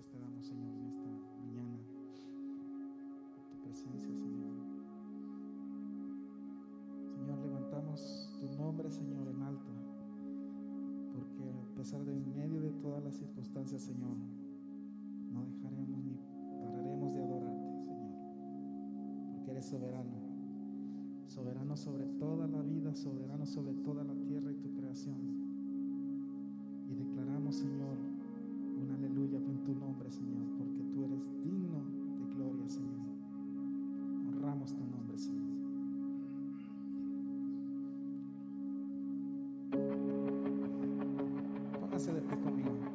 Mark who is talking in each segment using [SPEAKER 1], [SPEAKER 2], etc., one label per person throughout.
[SPEAKER 1] te damos, Señor, en esta mañana por tu presencia, Señor. Señor, levantamos tu nombre, Señor, en alto, porque a pesar de en medio de todas las circunstancias, Señor, no dejaremos ni pararemos de adorarte, Señor, porque eres soberano, soberano sobre toda la vida, soberano sobre toda la tierra y tu creación. Señor, porque tú eres digno de gloria, Señor. Honramos tu nombre, Señor. Póngase de pie conmigo.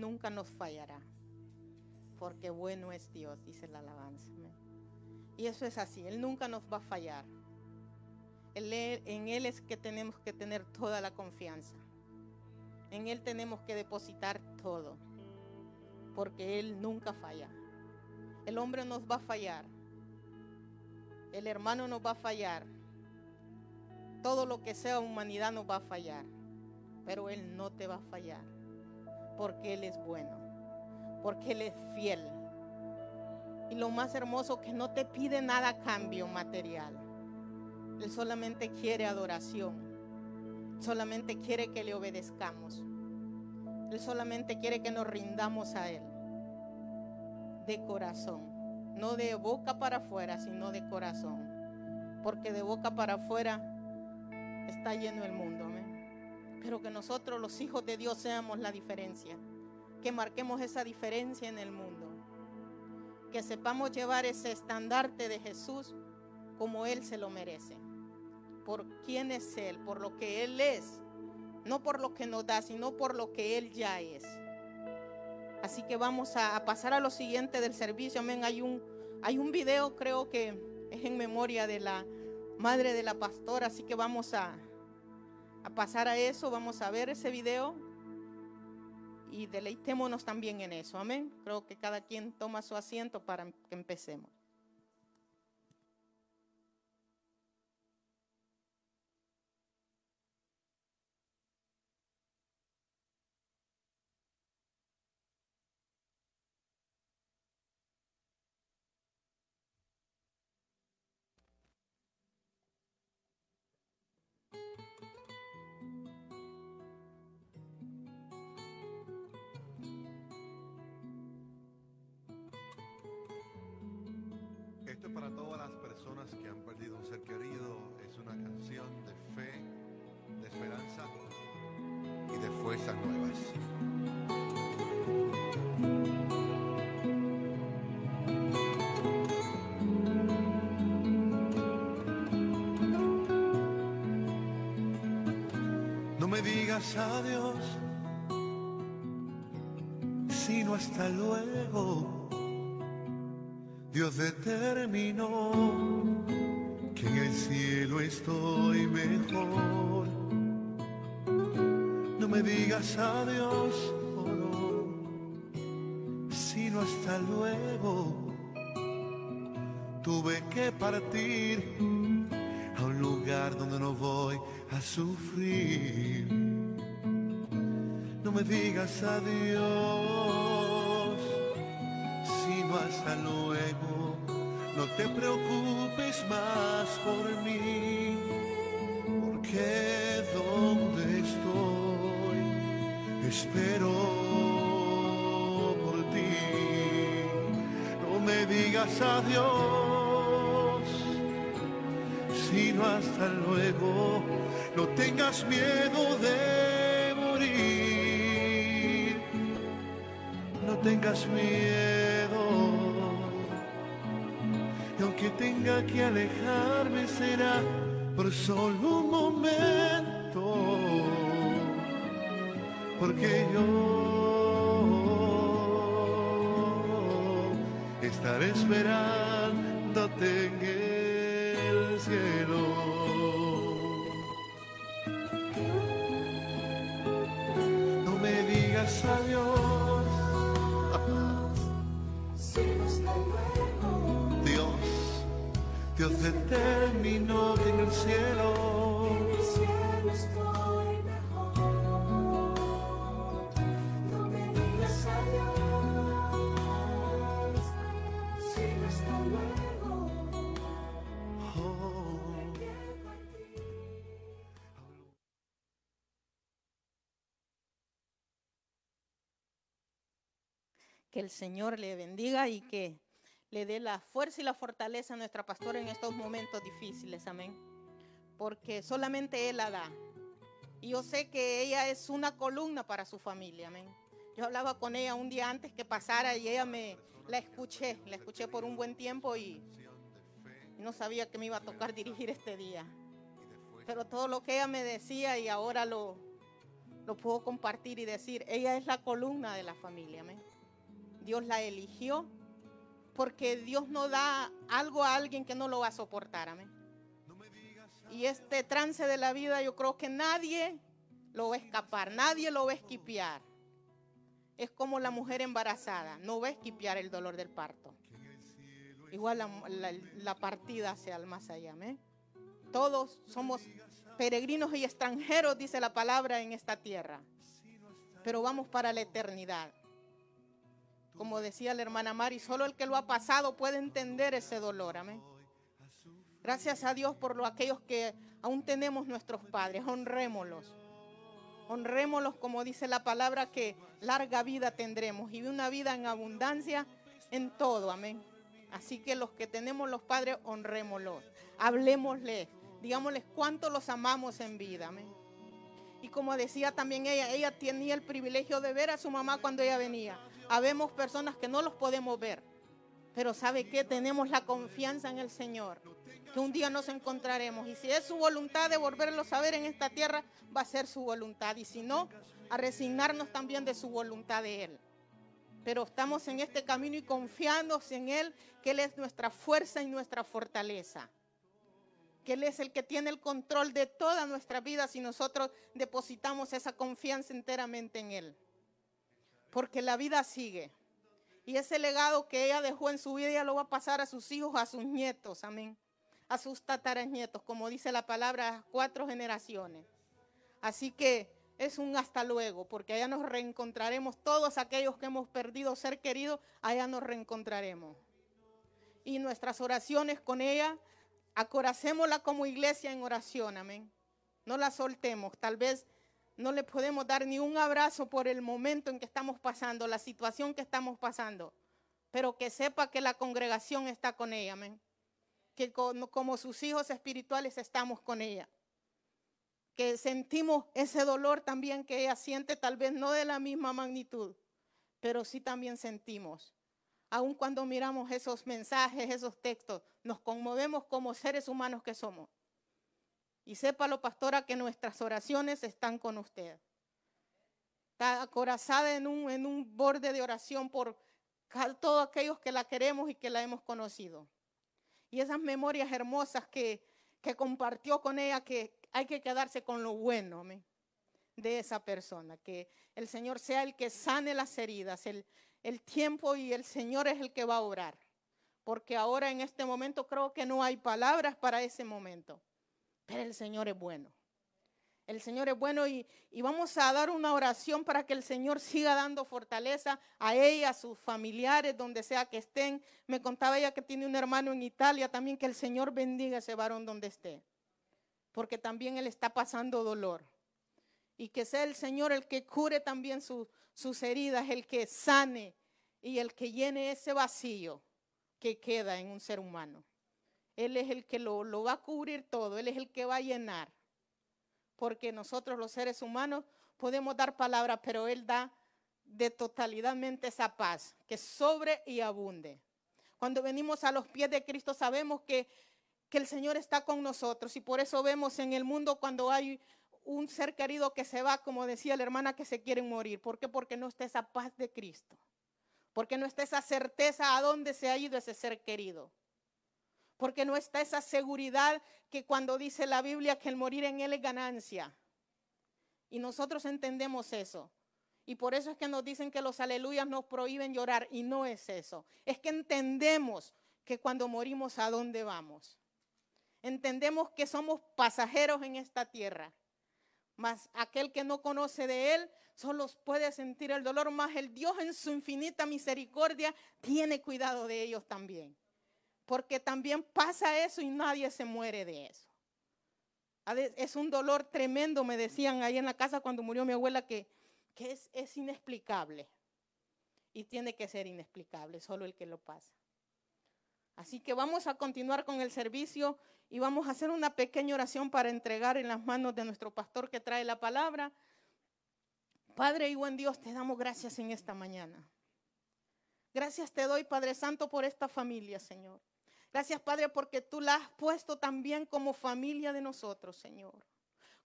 [SPEAKER 2] Nunca nos fallará. Porque bueno es Dios, dice la alabanza. Y eso es así, Él nunca nos va a fallar. en Él es que tenemos que tener toda la confianza. En Él tenemos que depositar todo. Porque Él nunca falla. El hombre nos va a fallar. El hermano nos va a fallar. Todo lo que sea humanidad nos va a fallar. Pero Él no te va a fallar. Porque Él es bueno. Porque Él es fiel. Y lo más hermoso que no te pide nada a cambio material. Él solamente quiere adoración. Solamente quiere que le obedezcamos. Él solamente quiere que nos rindamos a Él. De corazón. No de boca para afuera, sino de corazón. Porque de boca para afuera está lleno el mundo. Pero que nosotros los hijos de Dios seamos la diferencia. Que marquemos esa diferencia en el mundo. Que sepamos llevar ese estandarte de Jesús como Él se lo merece. Por quién es Él, por lo que Él es. No por lo que nos da, sino por lo que Él ya es. Así que vamos a, pasar a lo siguiente del servicio. Amén. Hay un, hay un video, creo que es en memoria de la madre de la pastora. Así que vamos a, a pasar a eso, vamos a ver ese video y deleitémonos también en eso. Amén. Creo que cada quien toma su asiento para que empecemos.
[SPEAKER 1] Digas adiós, sino hasta luego Dios determinó que en el cielo estoy mejor. No me digas adiós, oh sino hasta luego. Tuve que partir a un lugar donde no voy a sufrir. No me digas adiós, sino hasta luego no te preocupes más por mí, porque donde estoy espero por ti. No me digas adiós, sino hasta luego. No tengas miedo de morir, tengas miedo. Que tenga que alejarme será por solo un momento, porque yo estaré esperándote en el cielo. No me digas adiós En el cielo.
[SPEAKER 2] Que el Señor le bendiga y que le dé la fuerza y la fortaleza a nuestra pastora en estos momentos difíciles, amén. Porque solamente Él la da. Y yo sé que ella es una columna para su familia, amén. Yo hablaba con ella un día antes que pasara y ella me la escuché, la escuché por un buen tiempo y, no sabía que me iba a tocar dirigir este día. Pero todo lo que ella me decía y ahora lo, lo puedo compartir y decir, ella es la columna de la familia, amén. Dios la eligió porque Dios no da algo a alguien que no lo va a soportar, amén. Y este trance de la vida yo creo que nadie lo va a escapar, nadie lo va a esquipear. Es como la mujer embarazada, no va a esquipear el dolor del parto. Igual la, la- partida hacia el más allá, amén. Todos somos peregrinos y extranjeros, dice la palabra, en esta tierra. Pero vamos para la eternidad. Como decía la hermana Mari, solo el que lo ha pasado puede entender ese dolor, amén. Gracias a Dios por lo, aquellos que aún tenemos nuestros padres, honrémoslos. Honrémoslos como dice la palabra que larga vida tendremos y una vida en abundancia en todo, amén. Así que los que tenemos los padres, honrémoslos, hablemosles, digámosles cuánto los amamos en vida, amén. Y como decía también ella, ella tenía el privilegio de ver a su mamá cuando ella venía. Habemos personas que no los podemos ver, pero ¿sabe qué? Tenemos la confianza en el Señor, que un día nos encontraremos. Y si es su voluntad de volverlos a ver en esta tierra, va a ser su voluntad. Y si no, a resignarnos también de su voluntad de Él. Pero estamos en este camino y confiamos en Él, que Él es nuestra fuerza y nuestra fortaleza. Que Él es el que tiene el control de toda nuestra vida si nosotros depositamos esa confianza enteramente en Él. Porque la vida sigue. Y ese legado que ella dejó en su vida, ella lo va a pasar a sus hijos, a sus nietos, amén. A sus tataranietos, como dice la palabra, cuatro generaciones. Así que es un hasta luego, porque allá nos reencontraremos todos aquellos que hemos perdido ser queridos, allá nos reencontraremos. Y nuestras oraciones con ella, acoracémosla como iglesia en oración, amén. No la soltemos, tal vez no le podemos dar ni un abrazo por el momento en que estamos pasando, la situación que estamos pasando, pero que sepa que la congregación está con ella, amén. Que como sus hijos espirituales estamos con ella. Que sentimos ese dolor también que ella siente, tal vez no de la misma magnitud, pero sí también sentimos. Aun cuando miramos esos mensajes, esos textos, nos conmovemos como seres humanos que somos. Y sépalo, pastora, que nuestras oraciones están con usted. Está acorazada en un, borde de oración por todos aquellos que la queremos y que la hemos conocido. Y esas memorias hermosas que, compartió con ella, que hay que quedarse con lo bueno amén, de esa persona. Que el Señor sea el que sane las heridas, el, el tiempo y el Señor es el que va a orar. Porque ahora en este momento creo que no hay palabras para ese momento. Pero el Señor es bueno. El Señor es bueno y, y vamos a dar una oración para que el Señor siga dando fortaleza a ella, a sus familiares, donde sea que estén. Me contaba ella que tiene un hermano en Italia también, que el Señor bendiga a ese varón donde esté. Porque también él está pasando dolor. Y que sea el Señor el que cure también su- sus heridas, el que sane y el que llene ese vacío que queda en un ser humano. Él es el que lo, va a cubrir todo, Él es el que va a llenar. Porque nosotros los seres humanos podemos dar palabras, pero Él da de totalidadmente esa paz, que sobre y abunde. Cuando venimos a los pies de Cristo sabemos que, que el Señor está con nosotros y por eso vemos en el mundo cuando hay un ser querido que se va, como decía la hermana, que se quieren morir. ¿Por qué? Porque no está esa paz de Cristo. Porque no está esa certeza a dónde se ha ido ese ser querido porque no está esa seguridad que cuando dice la Biblia que el morir en Él es ganancia. Y nosotros entendemos eso. Y por eso es que nos dicen que los aleluyas nos prohíben llorar. Y no es eso. Es que entendemos que cuando morimos a dónde vamos. Entendemos que somos pasajeros en esta tierra. Mas aquel que no conoce de Él solo puede sentir el dolor. Más el Dios en su infinita misericordia tiene cuidado de ellos también porque también pasa eso y nadie se muere de eso. Es un dolor tremendo, me decían ahí en la casa cuando murió mi abuela, que, es inexplicable. Y tiene que ser inexplicable, solo el que lo pasa. Así que vamos a continuar con el servicio y vamos a hacer una pequeña oración para entregar en las manos de nuestro pastor que trae la palabra. Padre y buen Dios, te damos gracias en esta mañana. Gracias te doy, Padre Santo, por esta familia, Señor. Gracias, Padre, porque tú la has puesto también como familia de nosotros, Señor.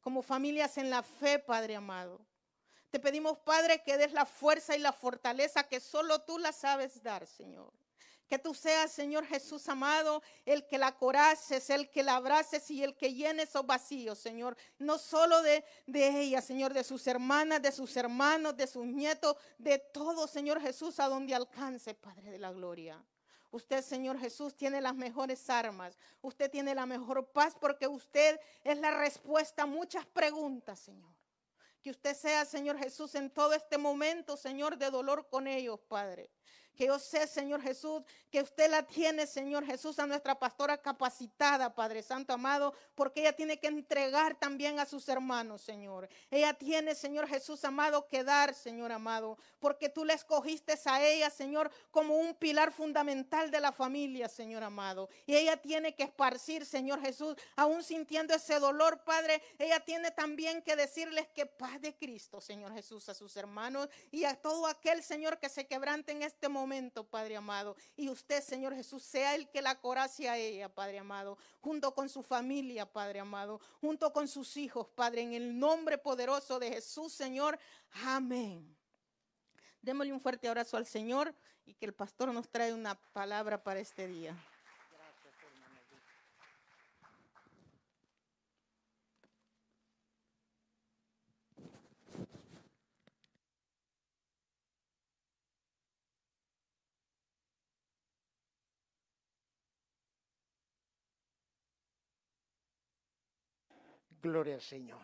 [SPEAKER 2] Como familias en la fe, Padre amado. Te pedimos, Padre, que des la fuerza y la fortaleza que solo tú la sabes dar, Señor. Que tú seas, Señor Jesús amado, el que la coraces, el que la abraces y el que llene esos vacíos, Señor. No solo de, de ella, Señor, de sus hermanas, de sus hermanos, de sus nietos, de todo, Señor Jesús, a donde alcance, Padre de la gloria. Usted, Señor Jesús, tiene las mejores armas. Usted tiene la mejor paz porque usted es la respuesta a muchas preguntas, Señor. Que usted sea, Señor Jesús, en todo este momento, Señor, de dolor con ellos, Padre. Que yo sé, Señor Jesús, que usted la tiene, Señor Jesús, a nuestra pastora capacitada, Padre Santo amado, porque ella tiene que entregar también a sus hermanos, Señor. Ella tiene, Señor Jesús amado, que dar, Señor amado, porque tú le escogiste a ella, Señor, como un pilar fundamental de la familia, Señor amado. Y ella tiene que esparcir, Señor Jesús, aún sintiendo ese dolor, Padre, ella tiene también que decirles que paz de Cristo, Señor Jesús, a sus hermanos y a todo aquel, Señor, que se quebrante en este momento momento, Padre amado. Y usted, Señor Jesús, sea el que la corace a ella, Padre amado, junto con su familia, Padre amado, junto con sus hijos, Padre, en el nombre poderoso de Jesús, Señor. Amén. Démosle un fuerte abrazo al Señor y que el pastor nos trae una palabra para este día.
[SPEAKER 3] Gloria al Señor.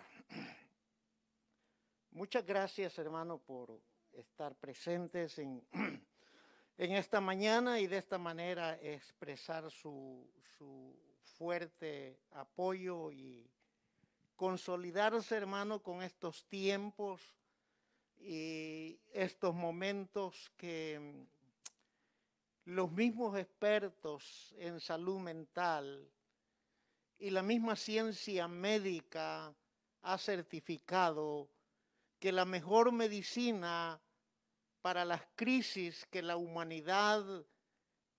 [SPEAKER 3] Muchas gracias, hermano, por estar presentes en, en esta mañana y de esta manera expresar su, su fuerte apoyo y consolidarse, hermano, con estos tiempos y estos momentos que los mismos expertos en salud mental y la misma ciencia médica ha certificado que la mejor medicina para las crisis que la humanidad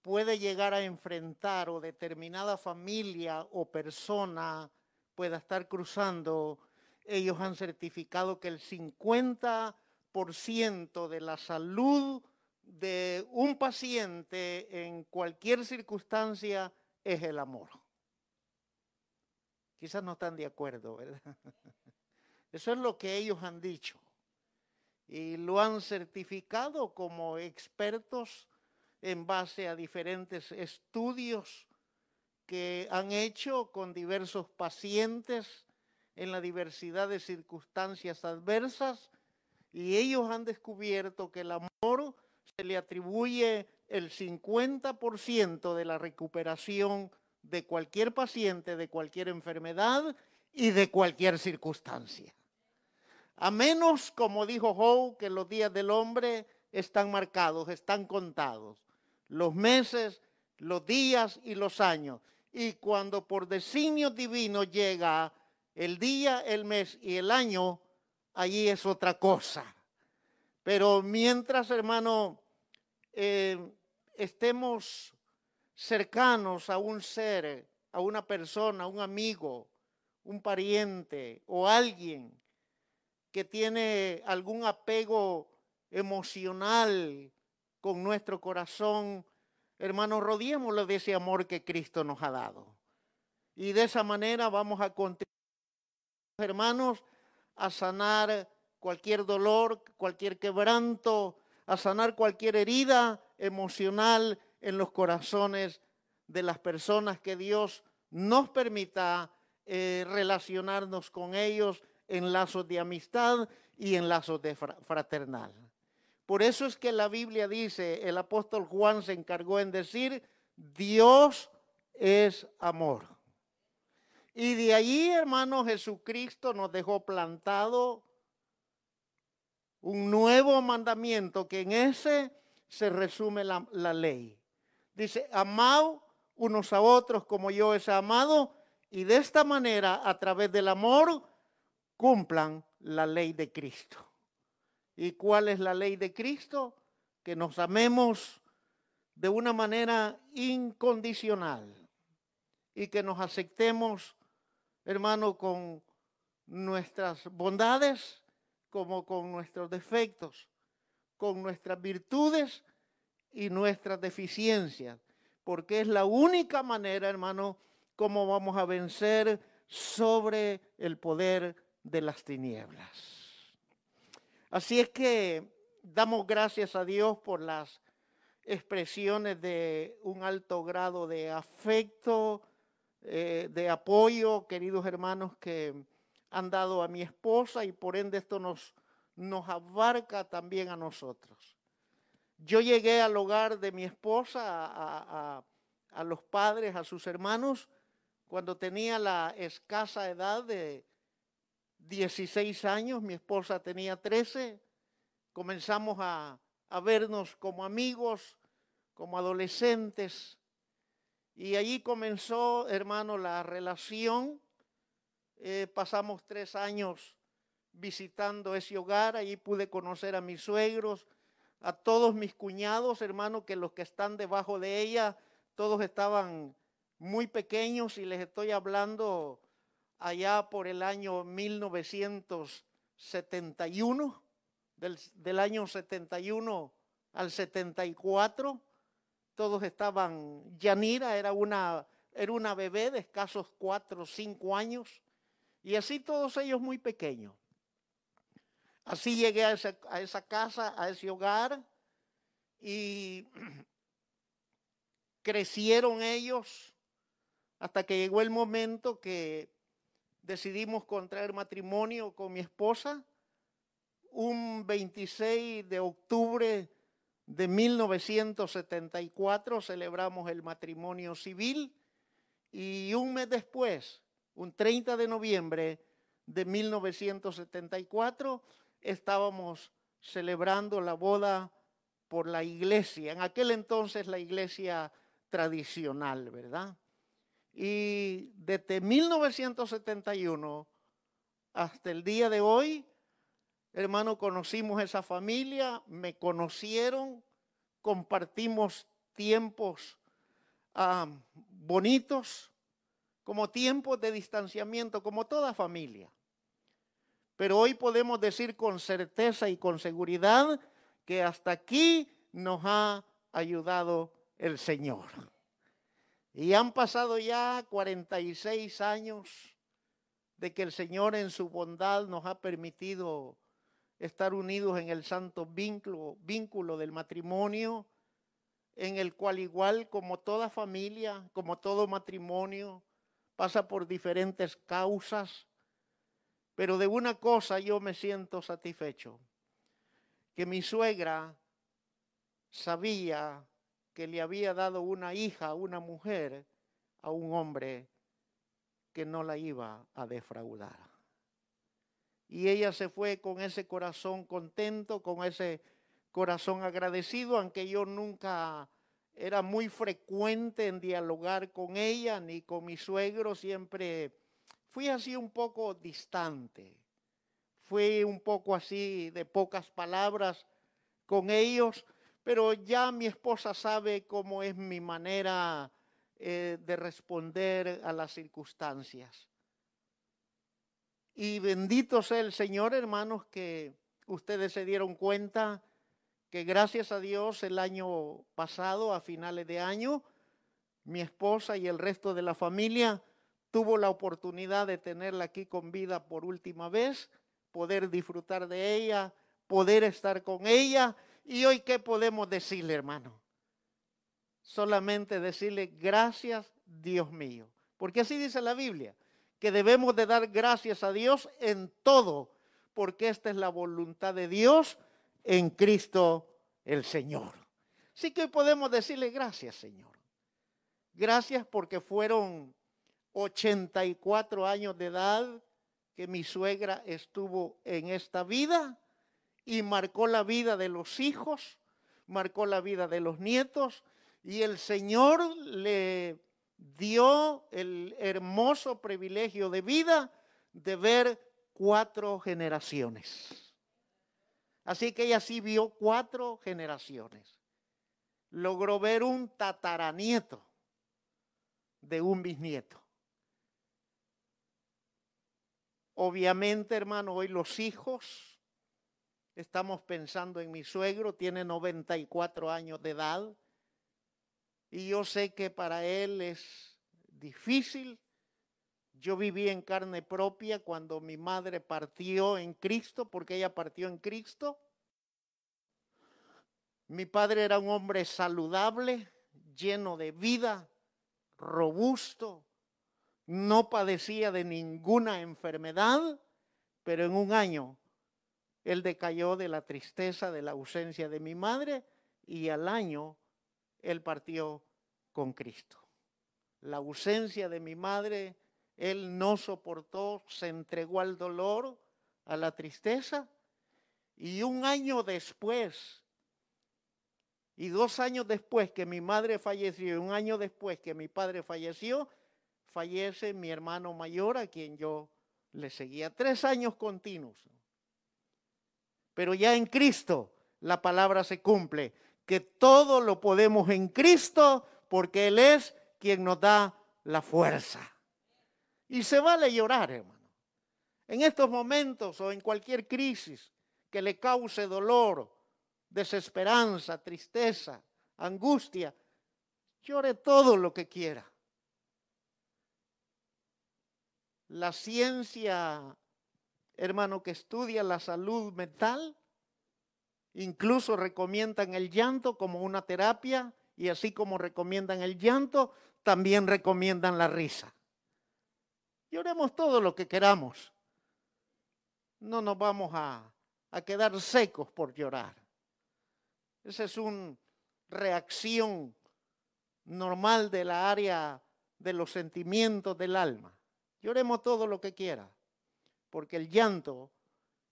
[SPEAKER 3] puede llegar a enfrentar o determinada familia o persona pueda estar cruzando, ellos han certificado que el 50% de la salud de un paciente en cualquier circunstancia es el amor. Quizás no están de acuerdo, ¿verdad? Eso es lo que ellos han dicho. Y lo han certificado como expertos en base a diferentes estudios que han hecho con diversos pacientes en la diversidad de circunstancias adversas y ellos han descubierto que el amor se le atribuye el 50% de la recuperación de cualquier paciente, de cualquier enfermedad y de cualquier circunstancia. A menos, como dijo Howe, que los días del hombre están marcados, están contados. Los meses, los días y los años. Y cuando por designio divino llega el día, el mes y el año, allí es otra cosa. Pero mientras, hermano, eh, estemos cercanos a un ser, a una persona, a un amigo, un pariente o alguien que tiene algún apego emocional con nuestro corazón, hermanos, rodeémoslo de ese amor que Cristo nos ha dado. Y de esa manera vamos a contribuir, hermanos, a sanar cualquier dolor, cualquier quebranto, a sanar cualquier herida emocional en los corazones de las personas que Dios nos permita eh, relacionarnos con ellos en lazos de amistad y en lazos de fraternal. Por eso es que la Biblia dice, el apóstol Juan se encargó en decir, Dios es amor. Y de allí, hermano, Jesucristo nos dejó plantado un nuevo mandamiento que en ese se resume la, la ley. Dice, amado unos a otros como yo he amado, y de esta manera, a través del amor, cumplan la ley de Cristo. ¿Y cuál es la ley de Cristo? Que nos amemos de una manera incondicional y que nos aceptemos, hermano, con nuestras bondades, como con nuestros defectos, con nuestras virtudes y nuestras deficiencias, porque es la única manera, hermano, como vamos a vencer sobre el poder de las tinieblas. Así es que damos gracias a Dios por las expresiones de un alto grado de afecto, eh, de apoyo, queridos hermanos, que han dado a mi esposa y por ende esto nos, nos abarca también a nosotros. Yo llegué al hogar de mi esposa, a, los padres, a sus hermanos, cuando tenía la escasa edad de 16 años, mi esposa tenía 13, comenzamos a, a vernos como amigos, como adolescentes, y allí comenzó, hermano, la relación. Eh, pasamos tres años visitando ese hogar, allí pude conocer a mis suegros, a todos mis cuñados, hermano, que los que están debajo de ella, todos estaban muy pequeños y les estoy hablando allá por el año 1971, del, del año 71 al 74, todos estaban, Yanira era una, era una bebé de escasos cuatro o cinco años, y así todos ellos muy pequeños. Así llegué a esa, casa, a ese hogar, y crecieron ellos hasta que llegó el momento que decidimos contraer matrimonio con mi esposa un 26 de octubre de 1974 celebramos el matrimonio civil y un mes después, un 30 de noviembre de 1974, estábamos celebrando la boda por la iglesia, en aquel entonces la iglesia tradicional, ¿verdad? Y desde 1971 hasta el día de hoy, hermano, conocimos esa familia, me conocieron, compartimos tiempos ah, bonitos, como tiempos de distanciamiento, como toda familia. Pero hoy podemos decir con certeza y con seguridad que hasta aquí nos ha ayudado el Señor. Y han pasado ya 46 años de que el Señor en su bondad nos ha permitido estar unidos en el santo vínculo, vínculo del matrimonio, en el cual igual como toda familia, como todo matrimonio, pasa por diferentes causas, pero de una cosa yo me siento satisfecho, que mi suegra sabía que le había dado una hija, una mujer, a un hombre que no la iba a defraudar. Y ella se fue con ese corazón contento, con ese corazón agradecido, aunque yo nunca era muy frecuente en dialogar con ella ni con mi suegro, siempre fui así un poco distante, fui un poco así de pocas palabras con ellos, pero ya mi esposa sabe cómo es mi manera eh, de responder a las circunstancias. Y bendito sea el Señor, hermanos, que ustedes se dieron cuenta que gracias a Dios el año pasado, a finales de año, mi esposa y el resto de la familia tuvo la oportunidad de tenerla aquí con vida por última vez, poder disfrutar de ella, poder estar con ella. Y hoy, ¿qué podemos decirle, hermano? Solamente decirle gracias, Dios mío. Porque así dice la Biblia, que debemos de dar gracias a Dios en todo, porque esta es la voluntad de Dios en Cristo el Señor. Así que hoy podemos decirle gracias, Señor. Gracias porque fueron 84 años de edad que mi suegra estuvo en esta vida y marcó la vida de los hijos, marcó la vida de los nietos y el Señor le dio el hermoso privilegio de vida de ver cuatro generaciones. Así que ella sí vio cuatro generaciones. Logró ver un tataranieto de un bisnieto. Obviamente, hermano, hoy los hijos Estamos pensando en mi suegro, tiene 94 años de edad. Y yo sé que para él es difícil. Yo viví en carne propia cuando mi madre partió en Cristo, porque ella partió en Cristo. Mi padre era un hombre saludable, lleno de vida, robusto, no padecía de ninguna enfermedad, pero en un año él decayó de la tristeza de la ausencia de mi madre y al año él partió con Cristo. La ausencia de mi madre, él no soportó, se entregó al dolor, a la tristeza y un año después, y dos años después que mi madre falleció y un año después que mi padre falleció, fallece mi hermano mayor a quien yo le seguía tres años continuos. Pero ya en Cristo la palabra se cumple, que todo lo podemos en Cristo porque Él es quien nos da la fuerza. Y se vale llorar, hermano. En estos momentos o en cualquier crisis que le cause dolor, desesperanza, tristeza, angustia, llore todo lo que quiera. La ciencia, hermano, que estudia la salud mental, incluso recomiendan el llanto como una terapia y así como recomiendan el llanto, también recomiendan la risa. Lloremos todo lo que queramos. No nos vamos a, a quedar secos por llorar. Esa es una reacción normal de la área de los sentimientos del alma. Lloremos todo lo que quiera, porque el llanto,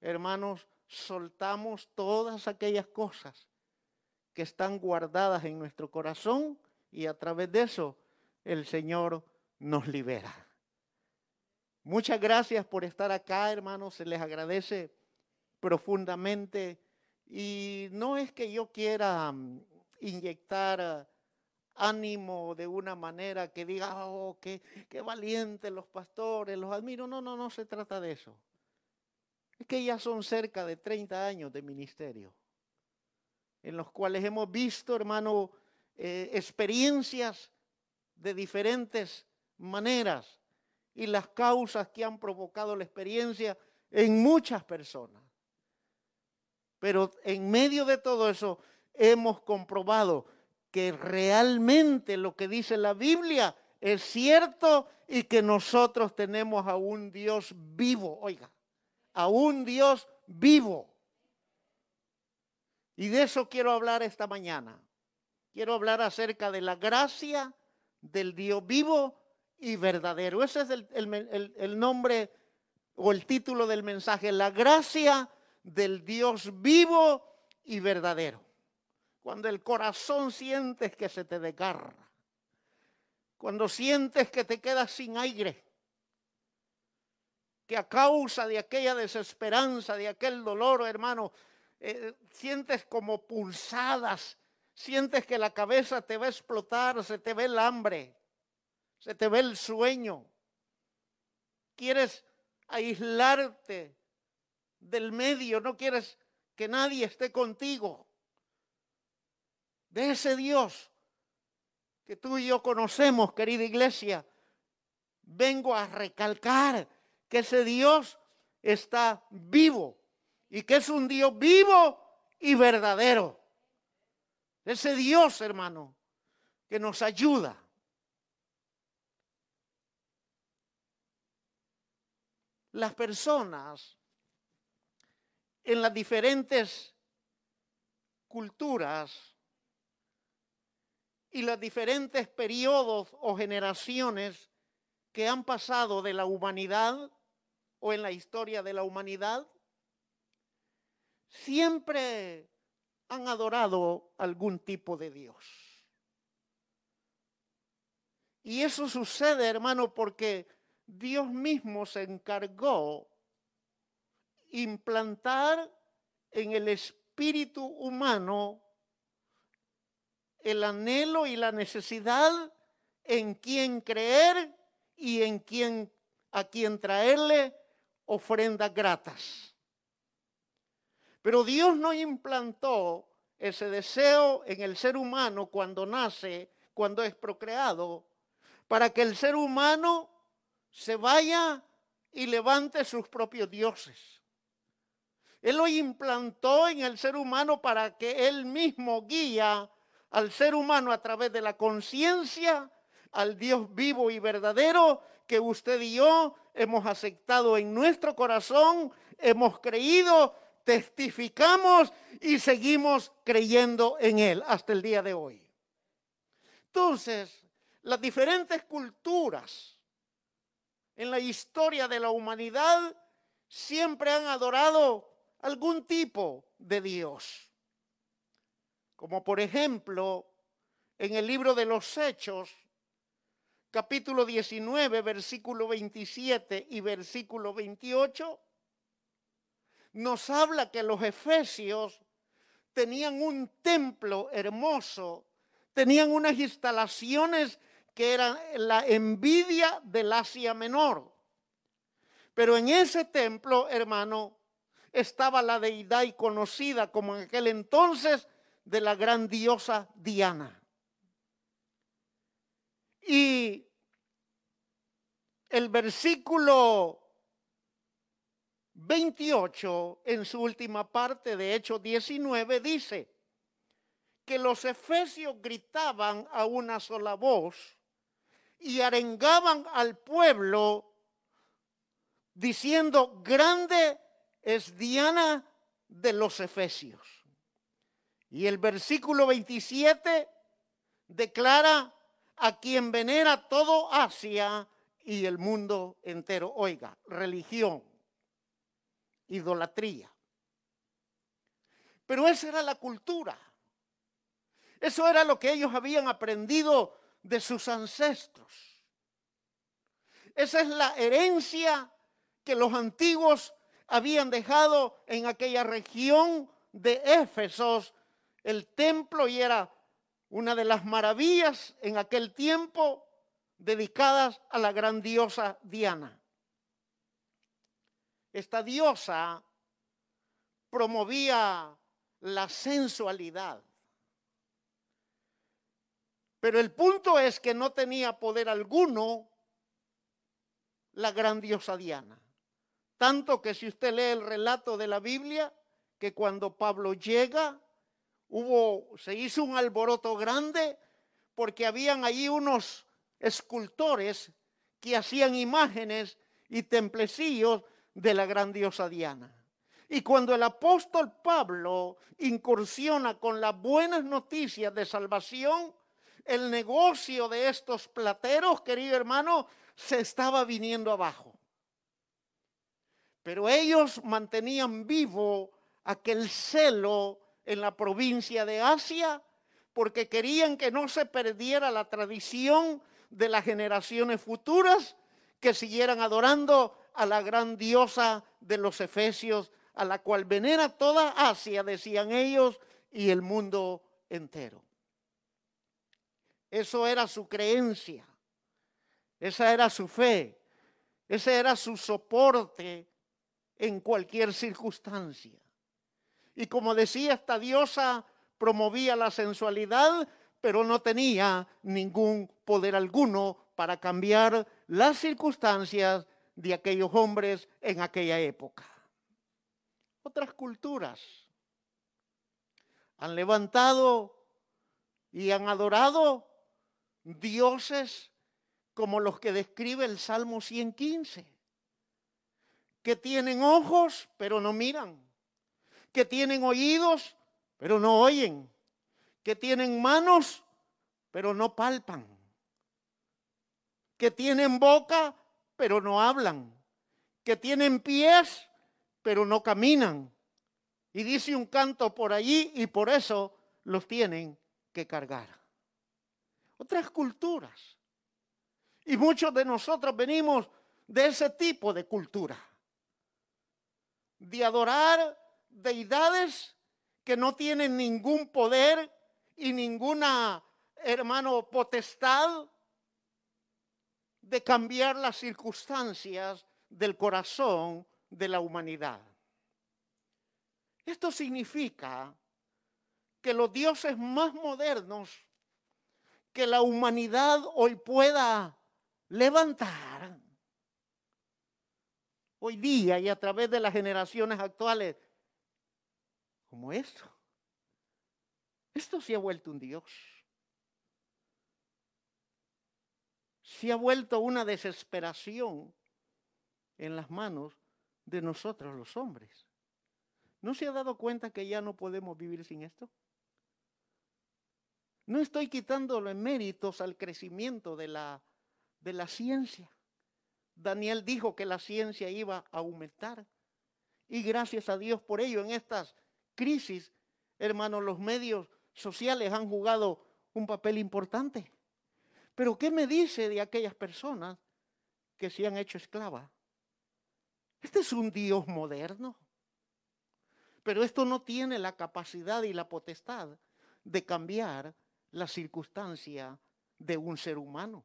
[SPEAKER 3] hermanos, soltamos todas aquellas cosas que están guardadas en nuestro corazón y a través de eso el Señor nos libera. Muchas gracias por estar acá, hermanos, se les agradece profundamente y no es que yo quiera mm, inyectar ánimo de una manera que diga, oh, qué, qué valientes los pastores, los admiro. No, no, no se trata de eso. Es que ya son cerca de 30 años de ministerio, en los cuales hemos visto, hermano, eh, experiencias de diferentes maneras y las causas que han provocado la experiencia en muchas personas. Pero en medio de todo eso hemos comprobado que realmente lo que dice la Biblia es cierto y que nosotros tenemos a un Dios vivo, oiga, a un Dios vivo. Y de eso quiero hablar esta mañana. Quiero hablar acerca de la gracia del Dios vivo y verdadero. Ese es el, el- nombre o el título del mensaje, la gracia del Dios vivo y verdadero. Cuando el corazón sientes que se te desgarra, cuando sientes que te quedas sin aire, que a causa de aquella desesperanza, de aquel dolor, hermano, eh, sientes como pulsadas, sientes que la cabeza te va a explotar, se te ve el hambre, se te ve el sueño, quieres aislarte del medio, no quieres que nadie esté contigo. De ese Dios que tú y yo conocemos, querida iglesia, vengo a recalcar que ese Dios está vivo y que es un Dios vivo y verdadero. Ese Dios, hermano, que nos ayuda. Las personas en las diferentes culturas y los diferentes periodos o generaciones que han pasado de la humanidad o en la historia de la humanidad, siempre han adorado algún tipo de Dios. Y eso sucede, hermano, porque Dios mismo se encargó implantar en el espíritu humano el anhelo y la necesidad en quien creer y en quien a quien traerle ofrendas gratas. Pero Dios no implantó ese deseo en el ser humano cuando nace, cuando es procreado, para que el ser humano se vaya y levante sus propios dioses. Él lo implantó en el ser humano para que él mismo guía al ser humano a través de la conciencia al Dios vivo y verdadero que usted y yo hemos aceptado en nuestro corazón, hemos creído, testificamos y seguimos creyendo en Él hasta el día de hoy. Entonces, las diferentes culturas en la historia de la humanidad siempre han adorado algún tipo de Dios. Como por ejemplo, en el libro de los Hechos, capítulo 19, versículo 27 y versículo 28, nos habla que los efesios tenían un templo hermoso, tenían unas instalaciones que eran la envidia del Asia Menor. Pero en ese templo, hermano, estaba la deidad conocida como en aquel entonces de la gran diosa Diana. Y el versículo 28, en su última parte de Hechos 19, dice que los efesios gritaban a una sola voz y arengaban al pueblo diciendo, grande es Diana de los efesios. Y el versículo 27 declara a quien venera todo Asia y el mundo entero. Oiga, religión, idolatría. Pero esa era la cultura. Eso era lo que ellos habían aprendido de sus ancestros. Esa es la herencia que los antiguos habían dejado en aquella región de Éfesos, el templo, y era una de las maravillas en aquel tiempo dedicadas a la gran diosa Diana. Esta diosa promovía la sensualidad. Pero el punto es que no tenía poder alguno la gran diosa Diana. Tanto que si usted lee el relato de la Biblia, que cuando Pablo llega, hubo, se hizo un alboroto grande porque habían allí unos escultores que hacían imágenes y templecillos de la gran diosa Diana. Y cuando el apóstol Pablo incursiona con las buenas noticias de salvación, el negocio de estos plateros, querido hermano, se estaba viniendo abajo. Pero ellos mantenían vivo aquel celo en la provincia de Asia porque querían que no se perdiera la tradición de las generaciones futuras que siguieran adorando a la gran diosa de los efesios, a la cual venera toda Asia, decían ellos, y el mundo entero. Eso era su creencia, esa era su fe, ese era su soporte en cualquier circunstancia. Y como decía, esta diosa promovía la sensualidad, pero no tenía ningún poder alguno para cambiar las circunstancias de aquellos hombres en aquella época. Otras culturas han levantado y han adorado dioses como los que describe el Salmo 115, que tienen ojos pero no miran, que tienen oídos, pero no oyen, que tienen manos, pero no palpan, que tienen boca, pero no hablan, que tienen pies, pero no caminan. Y dice un canto por allí y por eso los tienen que cargar. Otras culturas. Y muchos de nosotros venimos de ese tipo de cultura. De adorar deidades que no tienen ningún poder y ninguna, hermano, potestad de cambiar las circunstancias del corazón de la humanidad. Esto significa que los dioses más modernos que la humanidad hoy pueda levantar, hoy día y a través de las generaciones actuales, como esto. Esto se ha vuelto un Dios. Se ha vuelto una desesperación en las manos de nosotros los hombres. ¿No se ha dado cuenta que ya no podemos vivir sin esto? No estoy quitándole méritos al crecimiento de la, de la ciencia. Daniel dijo que la ciencia iba a aumentar. Y gracias a Dios por ello, en estas crisis, hermanos, los medios sociales han jugado un papel importante. Pero ¿qué me dice de aquellas personas que se han hecho esclavas? Este es un Dios moderno. Pero esto no tiene la capacidad y la potestad de cambiar la circunstancia de un ser humano.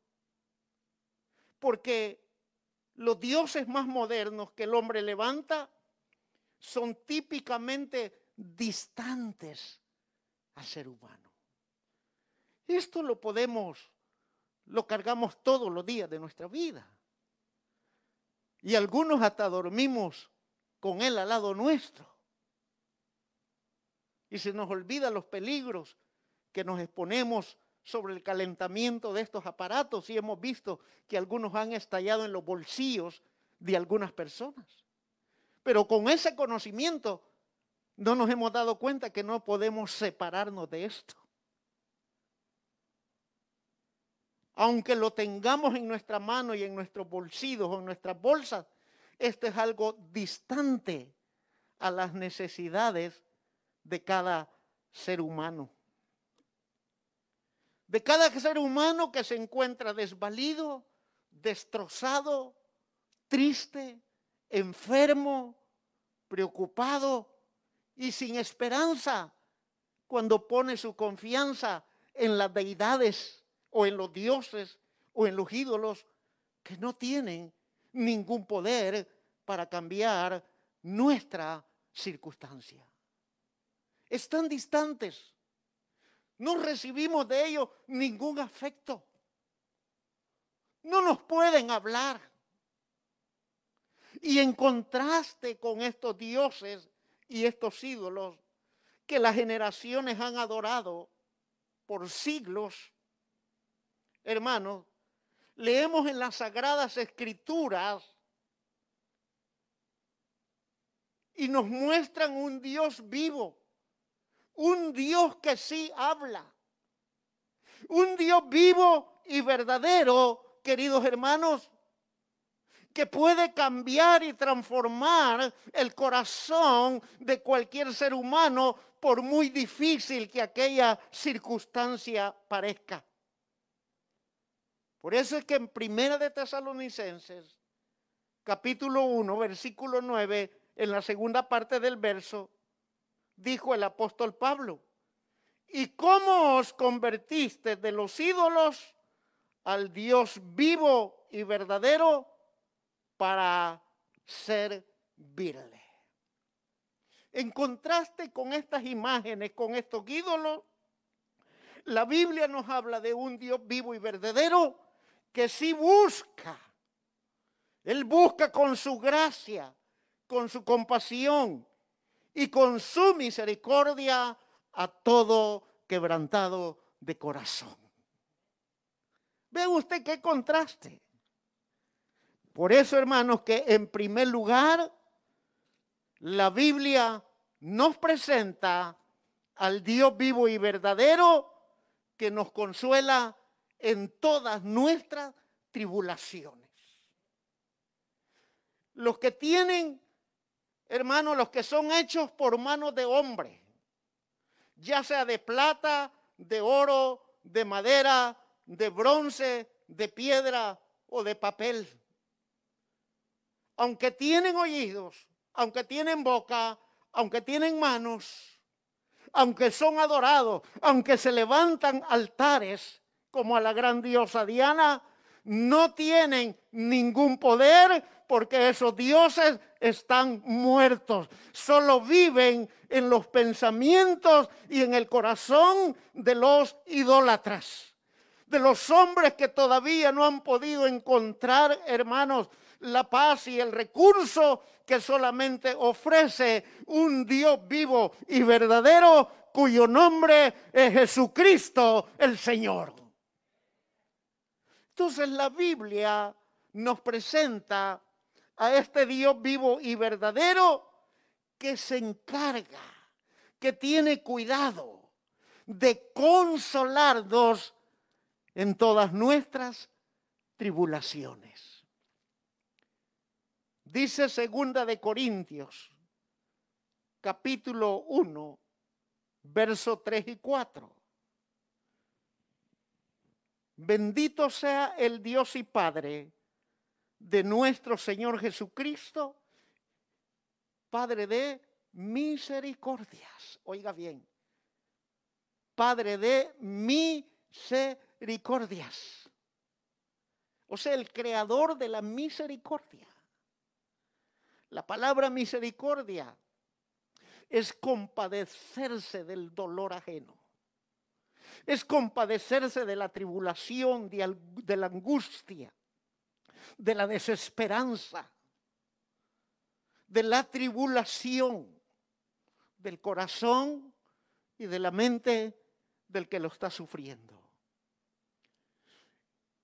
[SPEAKER 3] Porque los dioses más modernos que el hombre levanta son típicamente distantes al ser humano. Esto lo podemos, lo cargamos todos los días de nuestra vida. Y algunos hasta dormimos con él al lado nuestro. Y se nos olvida los peligros que nos exponemos sobre el calentamiento de estos aparatos y hemos visto que algunos han estallado en los bolsillos de algunas personas. Pero con ese conocimiento no nos hemos dado cuenta que no podemos separarnos de esto. Aunque lo tengamos en nuestra mano y en nuestros bolsillos o en nuestras bolsas, esto es algo distante a las necesidades de cada ser humano. De cada ser humano que se encuentra desvalido, destrozado, triste, enfermo, preocupado y sin esperanza cuando pone su confianza en las deidades o en los dioses o en los ídolos que no tienen ningún poder para cambiar nuestra circunstancia. Están distantes. No recibimos de ellos ningún afecto. No nos pueden hablar. Y en contraste con estos dioses y estos ídolos que las generaciones han adorado por siglos, hermanos, leemos en las sagradas escrituras y nos muestran un Dios vivo, un Dios que sí habla, un Dios vivo y verdadero, queridos hermanos, que puede cambiar y transformar el corazón de cualquier ser humano por muy difícil que aquella circunstancia parezca. Por eso es que en Primera de Tesalonicenses, capítulo 1, versículo 9, en la segunda parte del verso, dijo el apóstol Pablo, ¿y cómo os convertiste de los ídolos al Dios vivo y verdadero para servirle? En contraste con estas imágenes, con estos ídolos, la Biblia nos habla de un Dios vivo y verdadero que sí busca. Él busca con su gracia, con su compasión y con su misericordia a todo quebrantado de corazón. Ve usted qué contraste. Por eso, hermanos, que en primer lugar, la Biblia nos presenta al Dios vivo y verdadero que nos consuela en todas nuestras tribulaciones. Los que tienen, hermanos, los que son hechos por manos de hombre, ya sea de plata, de oro, de madera, de bronce, de piedra o de papel. Aunque tienen oídos, aunque tienen boca, aunque tienen manos, aunque son adorados, aunque se levantan altares, como a la gran diosa Diana, no tienen ningún poder porque esos dioses están muertos. Solo viven en los pensamientos y en el corazón de los idólatras. De los hombres que todavía no han podido encontrar, hermanos, la paz y el recurso que solamente ofrece un Dios vivo y verdadero cuyo nombre es Jesucristo el Señor. Entonces la Biblia nos presenta a este Dios vivo y verdadero que se encarga, que tiene cuidado de consolarnos en todas nuestras tribulaciones. Dice segunda de Corintios, capítulo 1, verso 3 y 4. Bendito sea el Dios y Padre de nuestro Señor Jesucristo, Padre de misericordias. Oiga bien, Padre de misericordias. O sea, el creador de la misericordia. La palabra misericordia es compadecerse del dolor ajeno. Es compadecerse de la tribulación, de, la angustia, de la desesperanza, de la tribulación del corazón y de la mente del que lo está sufriendo.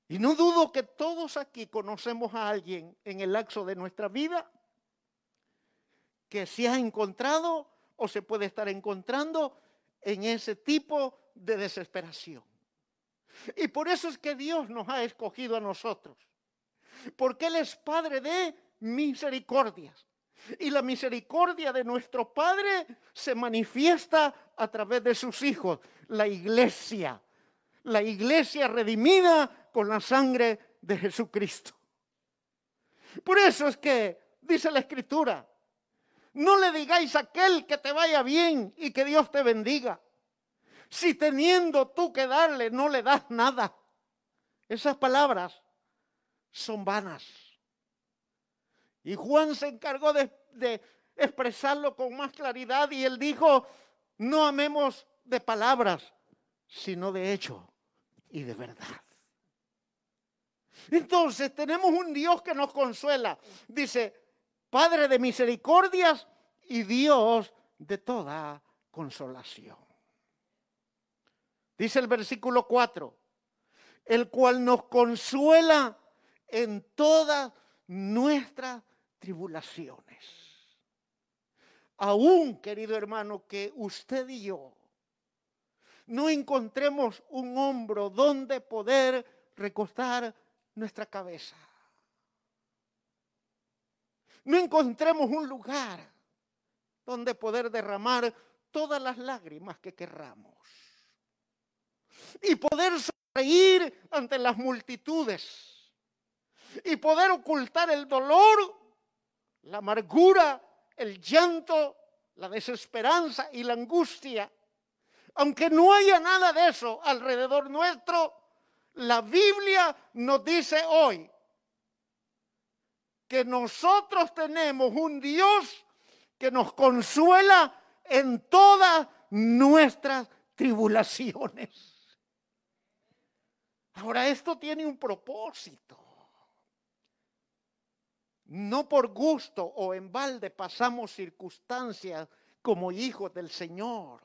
[SPEAKER 3] Y no dudo que todos aquí conocemos a alguien en el lapso de nuestra vida que se ha encontrado o se puede estar encontrando en ese tipo de desesperación. Y por eso es que Dios nos ha escogido a nosotros. Porque Él es Padre de misericordias. Y la misericordia de nuestro Padre se manifiesta a través de sus hijos, la iglesia. La iglesia redimida con la sangre de Jesucristo. Por eso es que dice la Escritura, no le digáis a aquel que te vaya bien y que Dios te bendiga. Si teniendo tú que darle no le das nada. Esas palabras son vanas. Y Juan se encargó de, de expresarlo con más claridad y él dijo, no amemos de palabras, sino de hecho y de verdad. Entonces tenemos un Dios que nos consuela. Dice, Padre de misericordias y Dios de toda consolación. Dice el versículo 4, el cual nos consuela en todas nuestras tribulaciones. Aún, querido hermano, que usted y yo no encontremos un hombro donde poder recostar nuestra cabeza. No encontremos un lugar donde poder derramar todas las lágrimas que querramos. Y poder sonreír ante las multitudes. Y poder ocultar el dolor, la amargura, el llanto, la desesperanza y la angustia. Aunque no haya nada de eso alrededor nuestro, la Biblia nos dice hoy que nosotros tenemos un Dios que nos consuela en todas nuestras tribulaciones. Ahora, esto tiene un propósito. No por gusto o en balde pasamos circunstancias como hijos del Señor.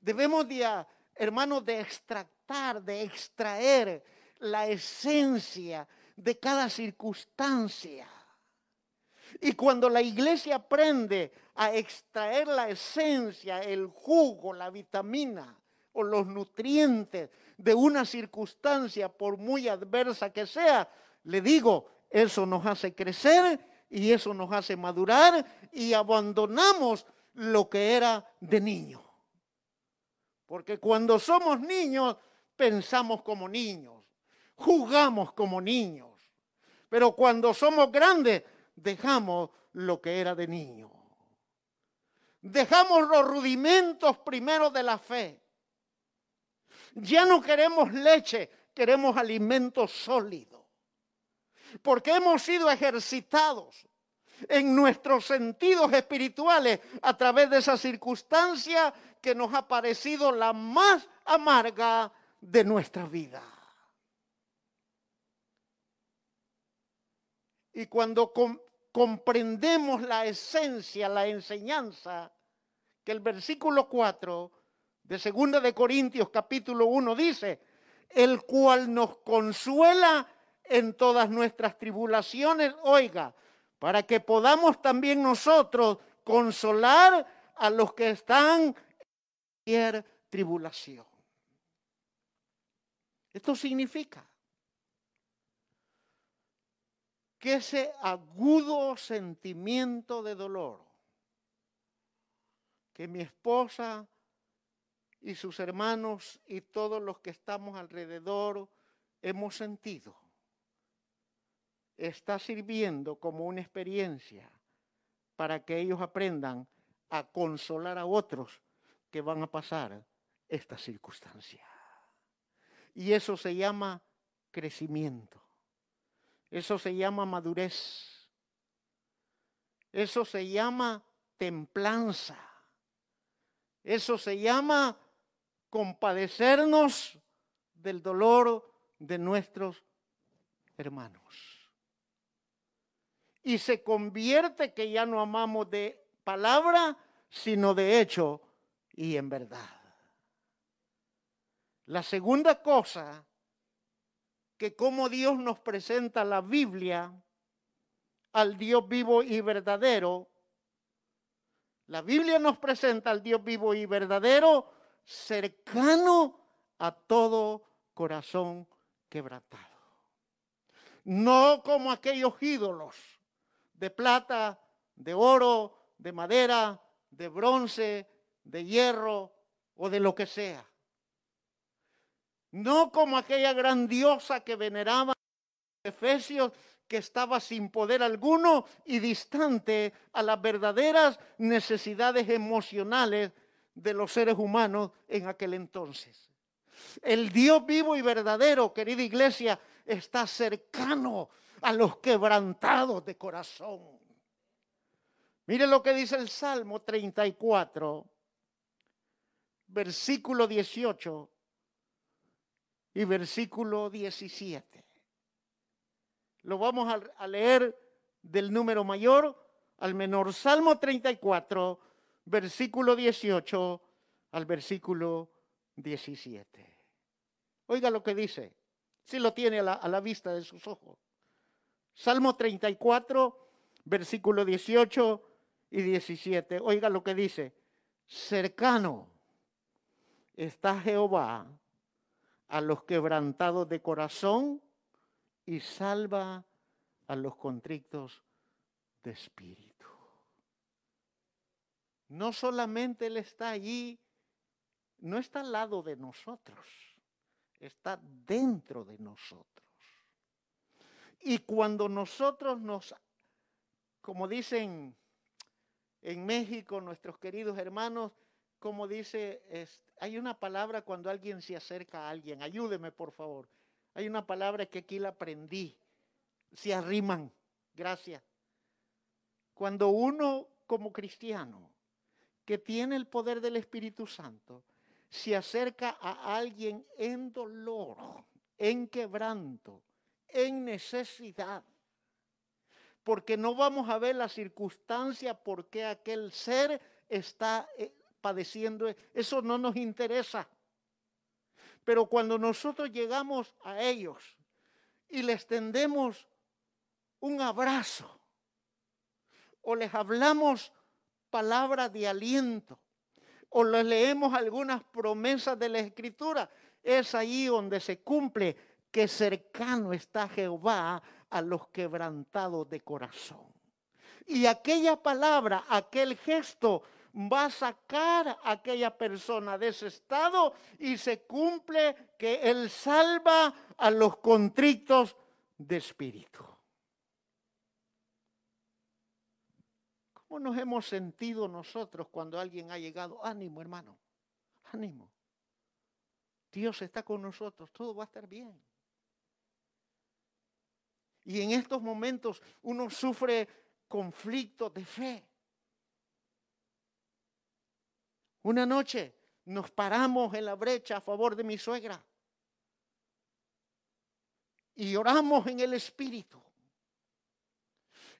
[SPEAKER 3] Debemos de, hermanos, de extractar, de extraer la esencia de cada circunstancia. Y cuando la iglesia aprende a extraer la esencia, el jugo, la vitamina o los nutrientes de una circunstancia, por muy adversa que sea, le digo, eso nos hace crecer y eso nos hace madurar y abandonamos lo que era de niño. Porque cuando somos niños, pensamos como niños, jugamos como niños. Pero cuando somos grandes, dejamos lo que era de niño. Dejamos los rudimentos primero de la fe. Ya no queremos leche, queremos alimento sólido. Porque hemos sido ejercitados en nuestros sentidos espirituales a través de esa circunstancia que nos ha parecido la más amarga de nuestra vida. Y cuando com- comprendemos la esencia, la enseñanza, que el versículo 4 de 2 de Corintios capítulo 1 dice, el cual nos consuela en todas nuestras tribulaciones, oiga, para que podamos también nosotros consolar a los que están en tribulación. Esto significa que ese agudo sentimiento de dolor que mi esposa y sus hermanos y todos los que estamos alrededor hemos sentido está sirviendo como una experiencia para que ellos aprendan a consolar a otros que van a pasar esta circunstancia. Y eso se llama crecimiento. Eso se llama madurez. Eso se llama templanza. Eso se llama compadecernos del dolor de nuestros hermanos. Y se convierte que ya no amamos de palabra, sino de hecho y en verdad. La segunda cosa que como Dios nos presenta la Biblia al Dios vivo y verdadero, la Biblia nos presenta al Dios vivo y verdadero cercano a todo corazón quebrantado. No como aquellos ídolos de plata, de oro, de madera, de bronce, de hierro o de lo que sea. No como aquella gran diosa que veneraba Efesios que estaba sin poder alguno y distante a las verdaderas necesidades emocionales de los seres humanos en aquel entonces. El Dios vivo y verdadero, querida iglesia, está cercano a los quebrantados de corazón. Mire lo que dice el Salmo 34, versículo 18 y versículo 17. Lo vamos a, leer del número mayor al menor. Salmo 34, versículo 18 al versículo 17. Oiga lo que dice, si lo tiene a la, a la vista de sus ojos. Salmo 34, versículo 18 y 17. Oiga lo que dice, cercano está Jehová a los quebrantados de corazón y salva a los contrictos de espíritu. No solamente Él está allí, no está al lado de nosotros, está dentro de nosotros. Y cuando nosotros nos, como dicen en México nuestros queridos hermanos, como dice, hay una palabra cuando alguien se acerca a alguien, ayúdeme por favor. Hay una palabra que aquí la aprendí, se arriman, gracias. Cuando uno como cristiano, que tiene el poder del Espíritu Santo, se acerca a alguien en dolor, en quebranto, en necesidad, porque no vamos a ver la circunstancia por qué aquel ser está eh, padeciendo, eso no nos interesa. Pero cuando nosotros llegamos a ellos y les tendemos un abrazo o les hablamos palabras de aliento o les leemos algunas promesas de la escritura, es ahí donde se cumple que cercano está Jehová a los quebrantados de corazón. Y aquella palabra, aquel gesto va a sacar a aquella persona de ese estado y se cumple que Él salva a los contrictos de espíritu. ¿Cómo nos hemos sentido nosotros cuando alguien ha llegado? Ánimo, hermano, ánimo. Dios está con nosotros, todo va a estar bien. Y en estos momentos uno sufre conflictos de fe. Una noche nos paramos en la brecha a favor de mi suegra y oramos en el Espíritu.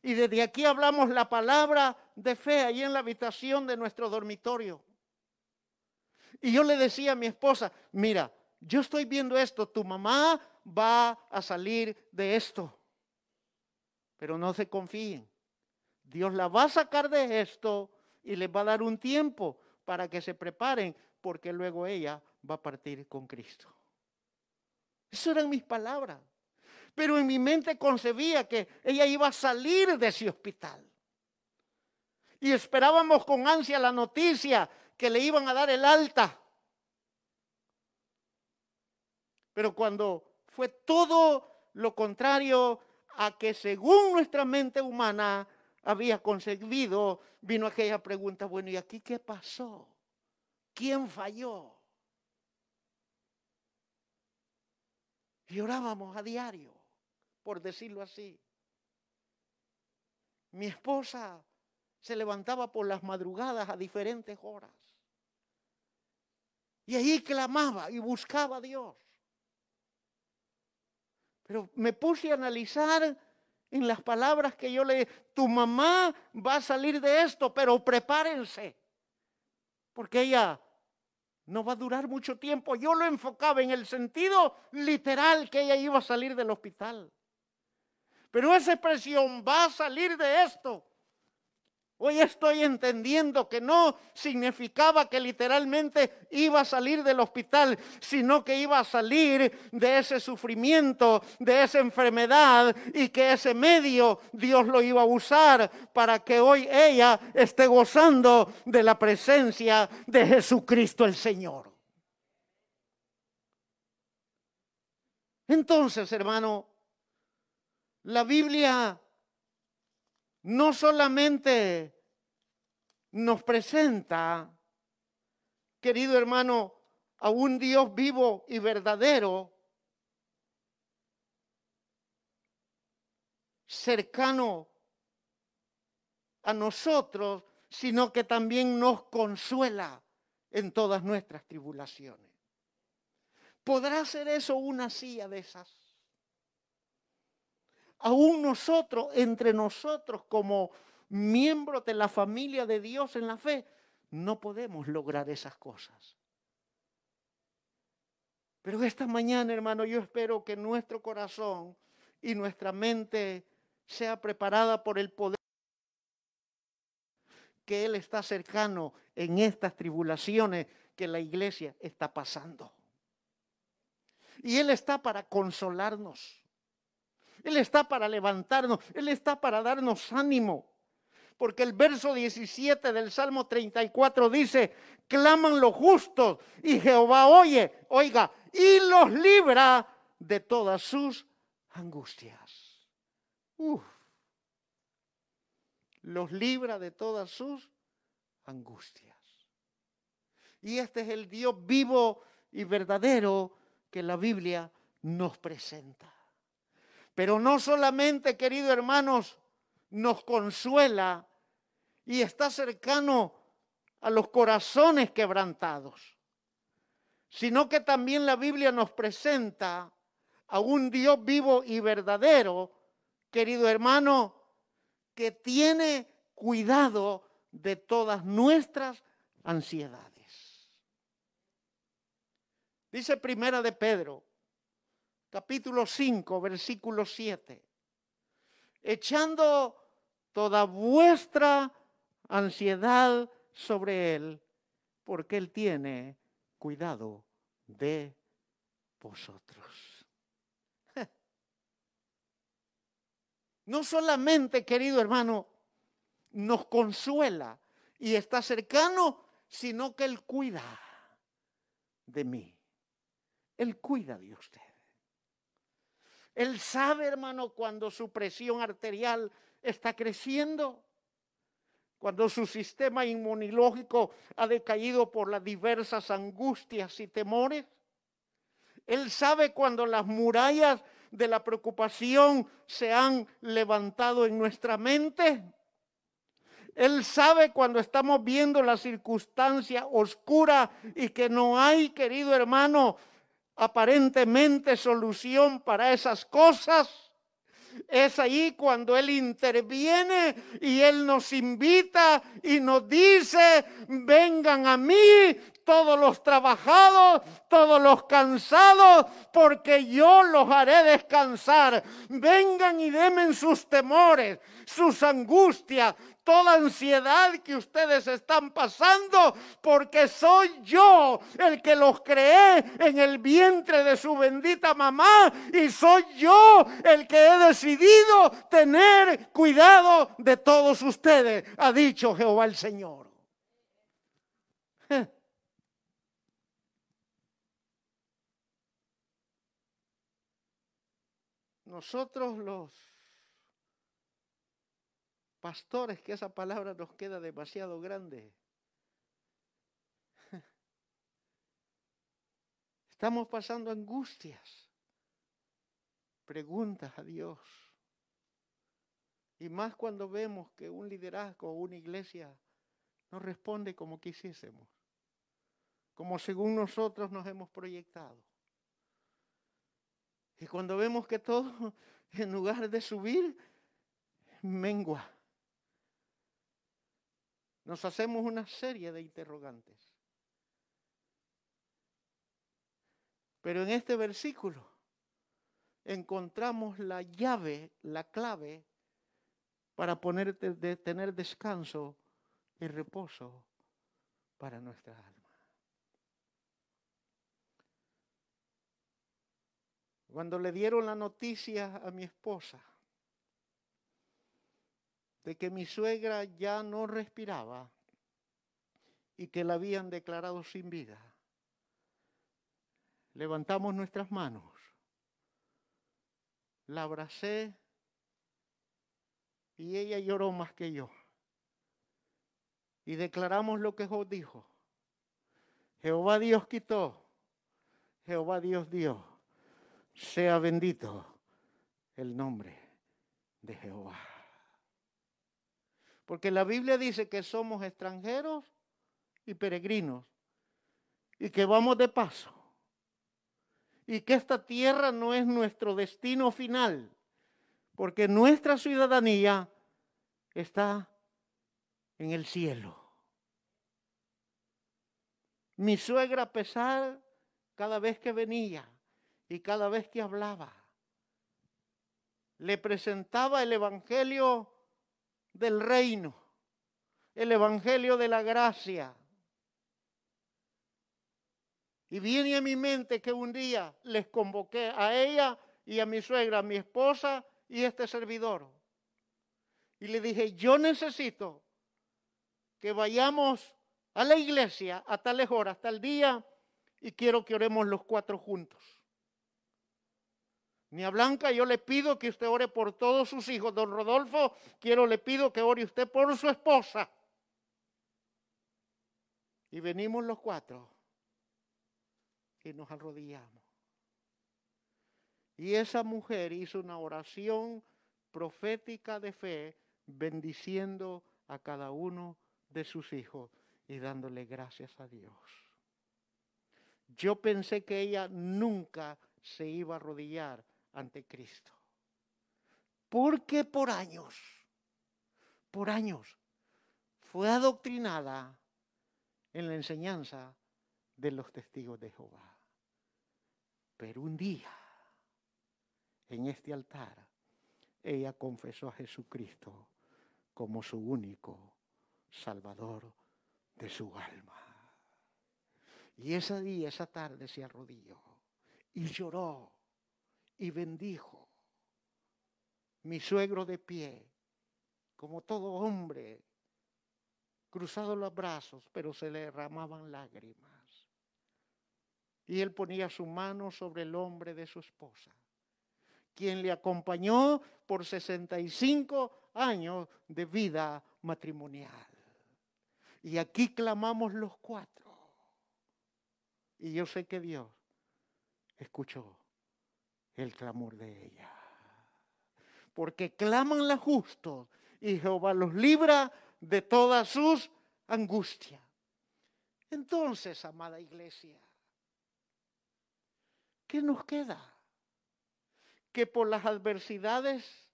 [SPEAKER 3] Y desde aquí hablamos la palabra de fe ahí en la habitación de nuestro dormitorio. Y yo le decía a mi esposa, mira, yo estoy viendo esto, tu mamá va a salir de esto. Pero no se confíen. Dios la va a sacar de esto y les va a dar un tiempo para que se preparen, porque luego ella va a partir con Cristo. Esas eran mis palabras. Pero en mi mente concebía que ella iba a salir de ese hospital. Y esperábamos con ansia la noticia que le iban a dar el alta. Pero cuando fue todo lo contrario a que según nuestra mente humana había concebido, vino aquella pregunta, bueno, ¿y aquí qué pasó? ¿Quién falló? Y orábamos a diario, por decirlo así. Mi esposa se levantaba por las madrugadas a diferentes horas. Y ahí clamaba y buscaba a Dios. Pero me puse a analizar en las palabras que yo le, tu mamá va a salir de esto, pero prepárense, porque ella no va a durar mucho tiempo. Yo lo enfocaba en el sentido literal que ella iba a salir del hospital. Pero esa expresión va a salir de esto. Hoy estoy entendiendo que no significaba que literalmente iba a salir del hospital, sino que iba a salir de ese sufrimiento, de esa enfermedad y que ese medio Dios lo iba a usar para que hoy ella esté gozando de la presencia de Jesucristo el Señor. Entonces, hermano, la Biblia no solamente nos presenta, querido hermano, a un Dios vivo y verdadero, cercano a nosotros, sino que también nos consuela en todas nuestras tribulaciones. ¿Podrá ser eso una silla de esas? Aún nosotros, entre nosotros como miembros de la familia de Dios en la fe, no podemos lograr esas cosas. Pero esta mañana, hermano, yo espero que nuestro corazón y nuestra mente sea preparada por el poder que Él está cercano en estas tribulaciones que la iglesia está pasando. Y Él está para consolarnos. Él está para levantarnos, Él está para darnos ánimo. Porque el verso 17 del Salmo 34 dice, claman los justos y Jehová oye, oiga, y los libra de todas sus angustias. Uf. Los libra de todas sus angustias. Y este es el Dios vivo y verdadero que la Biblia nos presenta. Pero no solamente, queridos hermanos, nos consuela y está cercano a los corazones quebrantados, sino que también la Biblia nos presenta a un Dios vivo y verdadero, querido hermano, que tiene cuidado de todas nuestras ansiedades. Dice Primera de Pedro, capítulo 5, versículo 7. Echando toda vuestra ansiedad sobre Él, porque Él tiene cuidado de vosotros. No solamente, querido hermano, nos consuela y está cercano, sino que Él cuida de mí. Él cuida de usted. Él sabe, hermano, cuando su presión arterial está creciendo, cuando su sistema inmunológico ha decaído por las diversas angustias y temores. Él sabe cuando las murallas de la preocupación se han levantado en nuestra mente. Él sabe cuando estamos viendo la circunstancia oscura y que no hay, querido hermano, aparentemente solución para esas cosas. Es ahí cuando Él interviene y Él nos invita y nos dice, vengan a mí todos los trabajados, todos los cansados, porque yo los haré descansar. Vengan y demen sus temores, sus angustias, toda ansiedad que ustedes están pasando, porque soy yo el que los creé en el vientre de su bendita mamá y soy yo el que he decidido tener cuidado de todos ustedes, ha dicho Jehová el Señor. Nosotros los pastores, que esa palabra nos queda demasiado grande. Estamos pasando angustias, preguntas a Dios. Y más cuando vemos que un liderazgo o una iglesia no responde como quisiésemos, como según nosotros nos hemos proyectado. Y cuando vemos que todo, en lugar de subir, mengua. Nos hacemos una serie de interrogantes. Pero en este versículo encontramos la llave, la clave para poner, de, tener descanso y reposo para nuestra alma. Cuando le dieron la noticia a mi esposa de que mi suegra ya no respiraba y que la habían declarado sin vida, levantamos nuestras manos, la abracé y ella lloró más que yo. Y declaramos lo que Job dijo. Jehová Dios quitó, Jehová Dios dio. Sea bendito el nombre de Jehová. Porque la Biblia dice que somos extranjeros y peregrinos y que vamos de paso. Y que esta tierra no es nuestro destino final, porque nuestra ciudadanía está en el cielo. Mi suegra, a pesar, cada vez que venía y cada vez que hablaba, le presentaba el Evangelio del reino, el Evangelio de la gracia. Y viene a mi mente que un día les convoqué a ella y a mi suegra, a mi esposa y este servidor. Y le dije, yo necesito que vayamos a la iglesia a tales horas, tal día, y quiero que oremos los cuatro juntos. Ni a Blanca, yo le pido que usted ore por todos sus hijos. Don Rodolfo, quiero, le pido que ore usted por su esposa. Y venimos los cuatro y nos arrodillamos. Y esa mujer hizo una oración profética de fe, bendiciendo a cada uno de sus hijos y dándole gracias a Dios. Yo pensé que ella nunca se iba a arrodillar ante Cristo. Porque por años, por años, fue adoctrinada en la enseñanza de los testigos de Jehová. Pero un día, en este altar, ella confesó a Jesucristo como su único Salvador de su alma. Y ese día, esa tarde se arrodilló y lloró y bendijo. Mi suegro de pie, como todo hombre, cruzado los brazos, pero se le derramaban lágrimas. Y él ponía su mano sobre el hombre de su esposa, quien le acompañó por 65 años de vida matrimonial. Y aquí clamamos los cuatro. Y yo sé que Dios escuchó el clamor de ella. Porque claman los justos y Jehová los libra de todas sus angustias. Entonces, amada iglesia, ¿qué nos queda? Que por las adversidades,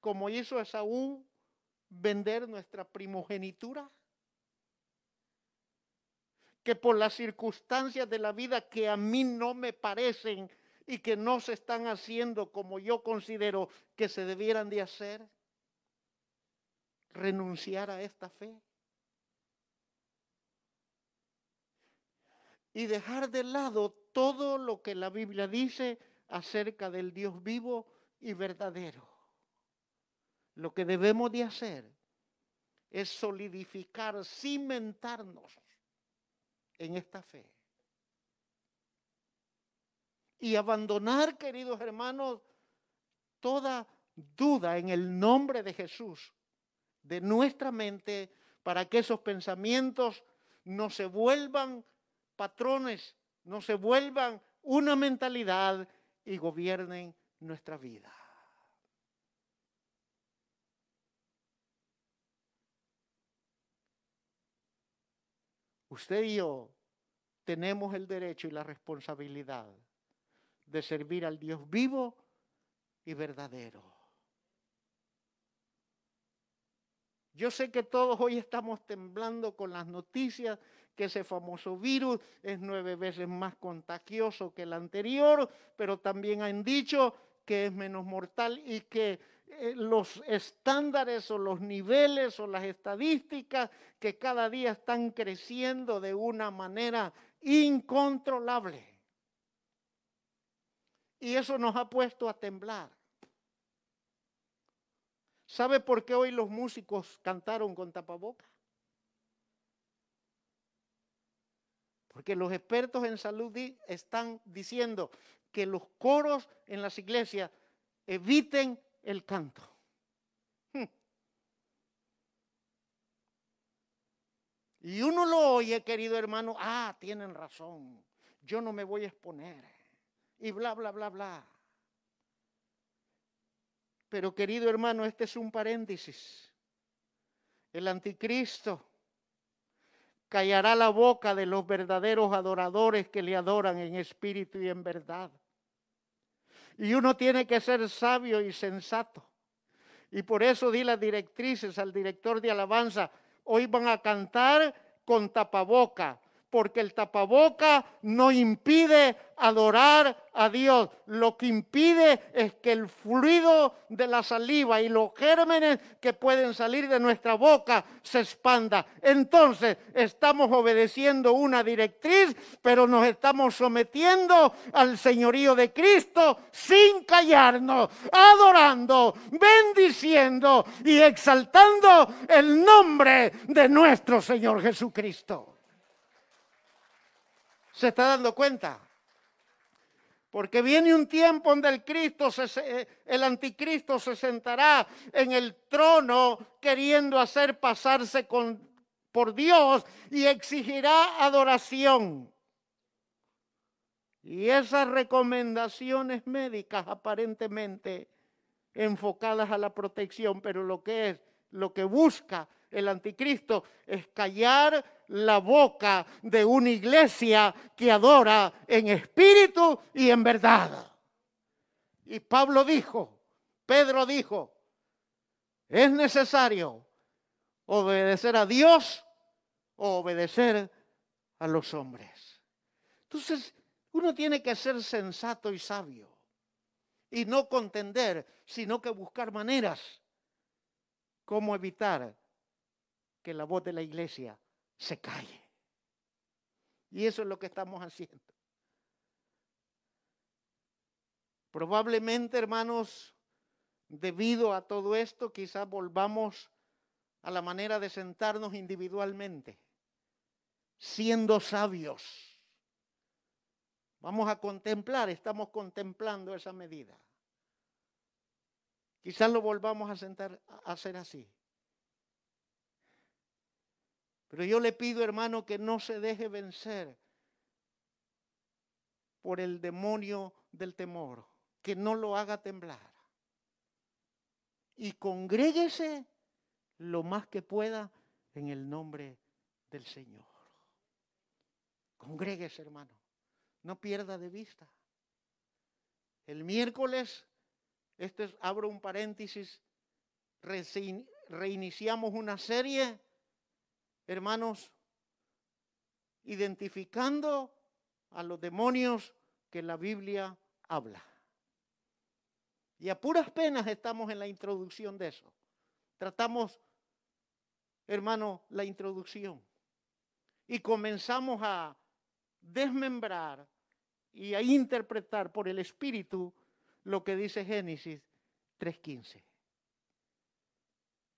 [SPEAKER 3] como hizo Esaú, vender nuestra primogenitura que por las circunstancias de la vida que a mí no me parecen y que no se están haciendo como yo considero que se debieran de hacer, renunciar a esta fe y dejar de lado todo lo que la Biblia dice acerca del Dios vivo y verdadero. Lo que debemos de hacer es solidificar, cimentarnos en esta fe. Y abandonar, queridos hermanos, toda duda en el nombre de Jesús de nuestra mente para que esos pensamientos no se vuelvan patrones, no se vuelvan una mentalidad y gobiernen nuestra vida. Usted y yo tenemos el derecho y la responsabilidad de servir al Dios vivo y verdadero. Yo sé que todos hoy estamos temblando con las noticias que ese famoso virus es nueve veces más contagioso que el anterior, pero también han dicho que es menos mortal y que eh, los estándares o los niveles o las estadísticas que cada día están creciendo de una manera incontrolable. Y eso nos ha puesto a temblar. ¿Sabe por qué hoy los músicos cantaron con tapaboca? Porque los expertos en salud están diciendo que los coros en las iglesias eviten el canto. Hmm. Y uno lo oye, querido hermano, ah, tienen razón, yo no me voy a exponer. Y bla, bla, bla, bla. Pero querido hermano, este es un paréntesis. El anticristo callará la boca de los verdaderos adoradores que le adoran en espíritu y en verdad. Y uno tiene que ser sabio y sensato. Y por eso di las directrices al director de alabanza, hoy van a cantar con tapaboca, porque el tapaboca no impide adorar a Dios. Lo que impide es que el fluido de la saliva y los gérmenes que pueden salir de nuestra boca se expanda. Entonces estamos obedeciendo una directriz, pero nos estamos sometiendo al señorío de Cristo sin callarnos, adorando, bendiciendo y exaltando el nombre de nuestro Señor Jesucristo. ¿Se está dando cuenta? Porque viene un tiempo donde el Cristo, se- el anticristo se sentará en el trono queriendo hacer pasarse por Dios y exigirá adoración. Y esas recomendaciones médicas aparentemente enfocadas a la protección, pero lo que es, lo que busca el anticristo es callar la boca de una iglesia que adora en espíritu y en verdad. Y Pablo dijo, Pedro dijo, es necesario obedecer a Dios o obedecer a los hombres. Entonces, uno tiene que ser sensato y sabio y no contender, sino que buscar maneras cómo evitar que la voz de la iglesia se calle. Y eso es lo que estamos haciendo. Probablemente, hermanos, debido a todo esto, quizás volvamos a la manera de sentarnos individualmente, siendo sabios. Vamos a contemplar, estamos contemplando esa medida. Quizás lo volvamos a sentar a hacer así. Pero yo le pido, hermano, que no se deje vencer por el demonio del temor, que no lo haga temblar. Y congréguese lo más que pueda en el nombre del Señor. Congréguese, hermano. No pierda de vista. El miércoles, este es, abro un paréntesis, reiniciamos una serie, hermanos, identificando a los demonios que la Biblia habla. Y a puras penas estamos en la introducción de eso. Tratamos, hermano, la introducción. Y comenzamos a desmembrar y a interpretar por el Espíritu lo que dice Génesis 3.15.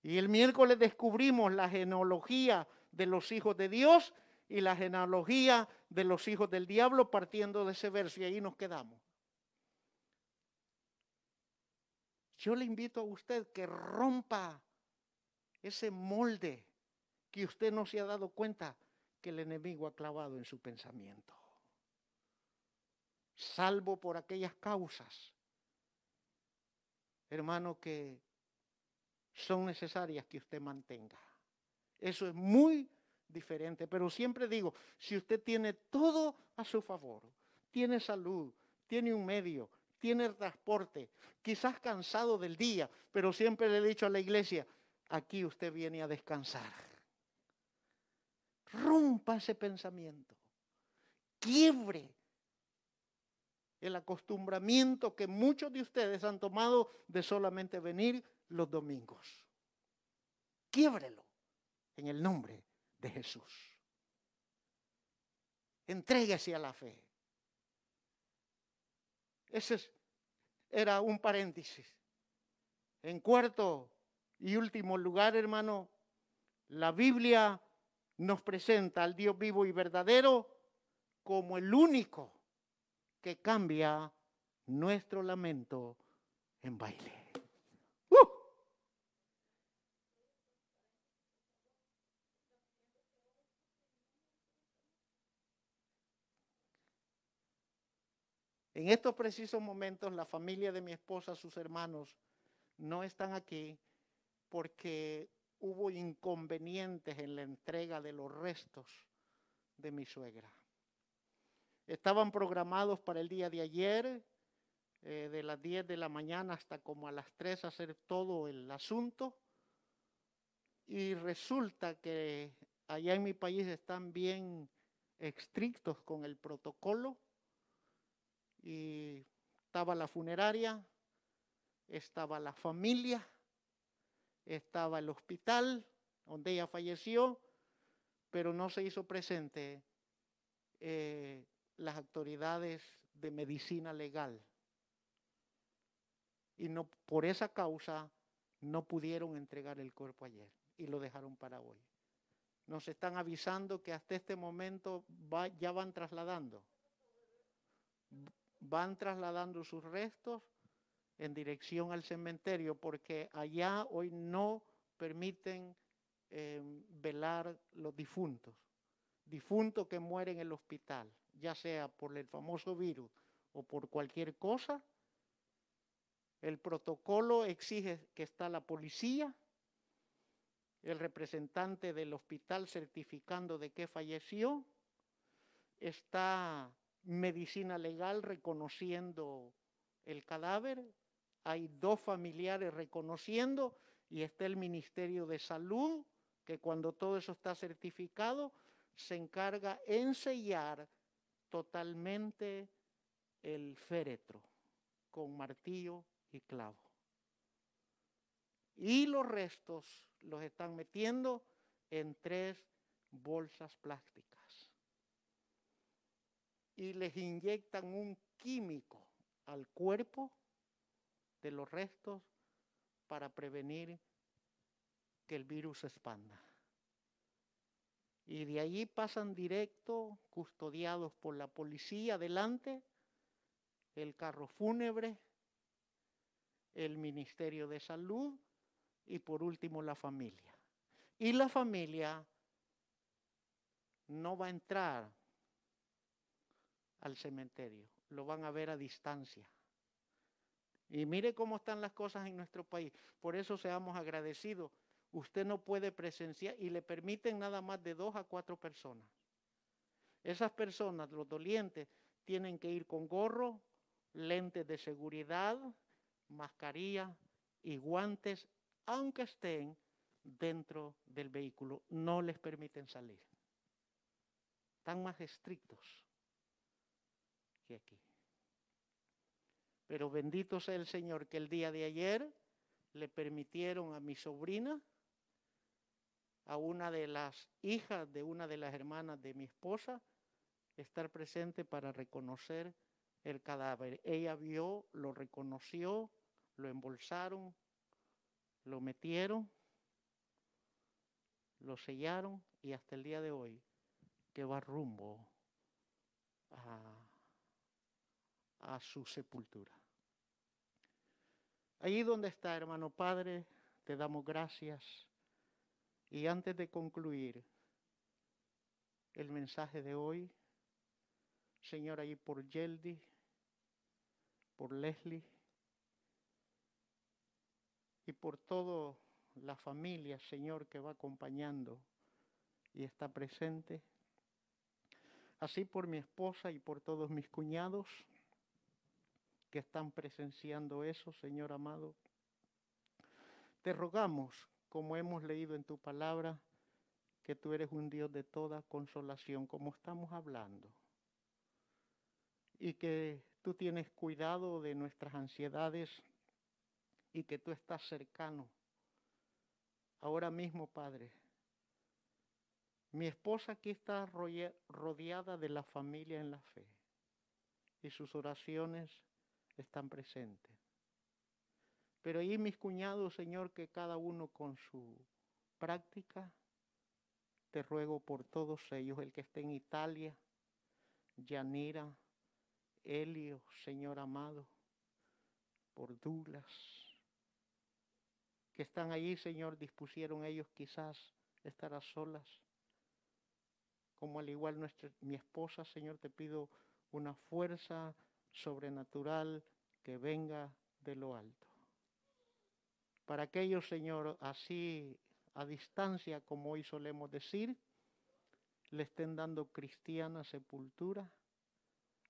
[SPEAKER 3] Y el miércoles descubrimos la genealogía de los hijos de Dios y la genealogía de los hijos del diablo partiendo de ese verso y ahí nos quedamos. Yo le invito a usted que rompa ese molde que usted no se ha dado cuenta que el enemigo ha clavado en su pensamiento. Salvo por aquellas causas, hermano, que son necesarias que usted mantenga. Eso es muy diferente, pero siempre digo, si usted tiene todo a su favor, tiene salud, tiene un medio, tiene transporte, quizás cansado del día, pero siempre le he dicho a la iglesia, aquí usted viene a descansar. Rompa ese pensamiento, quiebre el acostumbramiento que muchos de ustedes han tomado de solamente venir los domingos. Quiebrelo en el nombre de Jesús. Entréguese a la fe. Ese es- era un paréntesis. En cuarto y último lugar, hermano, la Biblia nos presenta al Dios vivo y verdadero como el único que cambia nuestro lamento en baile. En estos precisos momentos, la familia de mi esposa, sus hermanos, no están aquí porque hubo inconvenientes en la entrega de los restos de mi suegra. Estaban programados para el día de ayer, eh, de las 10 de la mañana hasta como a las 3 hacer todo el asunto. Y resulta que allá en mi país están bien estrictos con el protocolo. Y estaba la funeraria, estaba la familia, estaba el hospital donde ella falleció, pero no se hizo presente eh, las autoridades de medicina legal. Y no, por esa causa no pudieron entregar el cuerpo ayer y lo dejaron para hoy. Nos están avisando que hasta este momento ya van trasladando. Van trasladando sus restos en dirección al cementerio porque allá hoy no permiten eh, velar los difuntos. Difuntos que mueren en el hospital, ya sea por el famoso virus o por cualquier cosa. El protocolo exige que está la policía, el representante del hospital certificando de que falleció, está medicina legal reconociendo el cadáver, hay dos familiares reconociendo y está el Ministerio de Salud, que cuando todo eso está certificado, se encarga en sellar totalmente el féretro con martillo y clavo. Y los restos los están metiendo en tres bolsas plásticas. Y les inyectan un químico al cuerpo de los restos para prevenir que el virus se expanda. Y de allí pasan directo, custodiados por la policía adelante, el carro fúnebre, el Ministerio de Salud y por último la familia. Y la familia no va a entrar al cementerio. lo van a ver a distancia. Y mire cómo están las cosas en nuestro país. Por eso seamos agradecidos. Usted no puede presenciar y le permiten nada más de dos a cuatro personas. Esas personas, los dolientes, tienen que ir con gorro, lentes de seguridad, mascarilla y guantes, aunque estén dentro del vehículo. No les permiten salir. Están más estrictos aquí. Pero bendito sea el Señor que el día de ayer le permitieron a mi sobrina, a una de las hijas de una de las hermanas de mi esposa, estar presente para reconocer el cadáver. Ella vio, lo reconoció, lo embolsaron, lo metieron, lo sellaron y hasta el día de hoy que va rumbo a, a su sepultura. Allí donde está, hermano Padre, te damos gracias. Y antes de concluir el mensaje de hoy, Señor, ahí por Yeldi, por Leslie y por toda la familia, Señor, que va acompañando y está presente. Así por mi esposa y por todos mis cuñados que están presenciando eso, Señor amado. Te rogamos, como hemos leído en tu palabra, que tú eres un Dios de toda consolación, como estamos hablando. Y que tú tienes cuidado de nuestras ansiedades y que tú estás cercano. Ahora mismo, Padre, mi esposa aquí está rodeada de la familia en la fe y sus oraciones están presentes. Pero ahí mis cuñados, Señor, que cada uno con su práctica, te ruego por todos ellos, el que esté en Italia, Yanira, Helio, Señor amado, por Douglas, que están allí, Señor, dispusieron ellos quizás estar a solas. Como al igual nuestra, mi esposa, Señor, te pido una fuerza sobrenatural que venga de lo alto. Para aquellos, Señor, así a distancia, como hoy solemos decir, le estén dando cristiana sepultura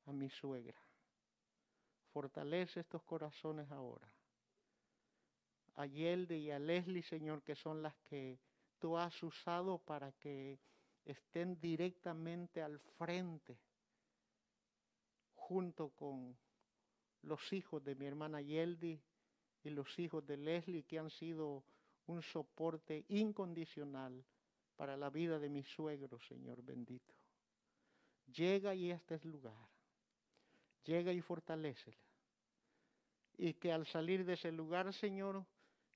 [SPEAKER 3] a mi suegra. Fortalece estos corazones ahora. A Yelde y a Leslie, Señor, que son las que tú has usado para que estén directamente al frente junto con los hijos de mi hermana Yeldi y los hijos de Leslie que han sido un soporte incondicional para la vida de mi suegro, Señor bendito. Llega y este es lugar. Llega y fortalecela. Y que al salir de ese lugar, Señor,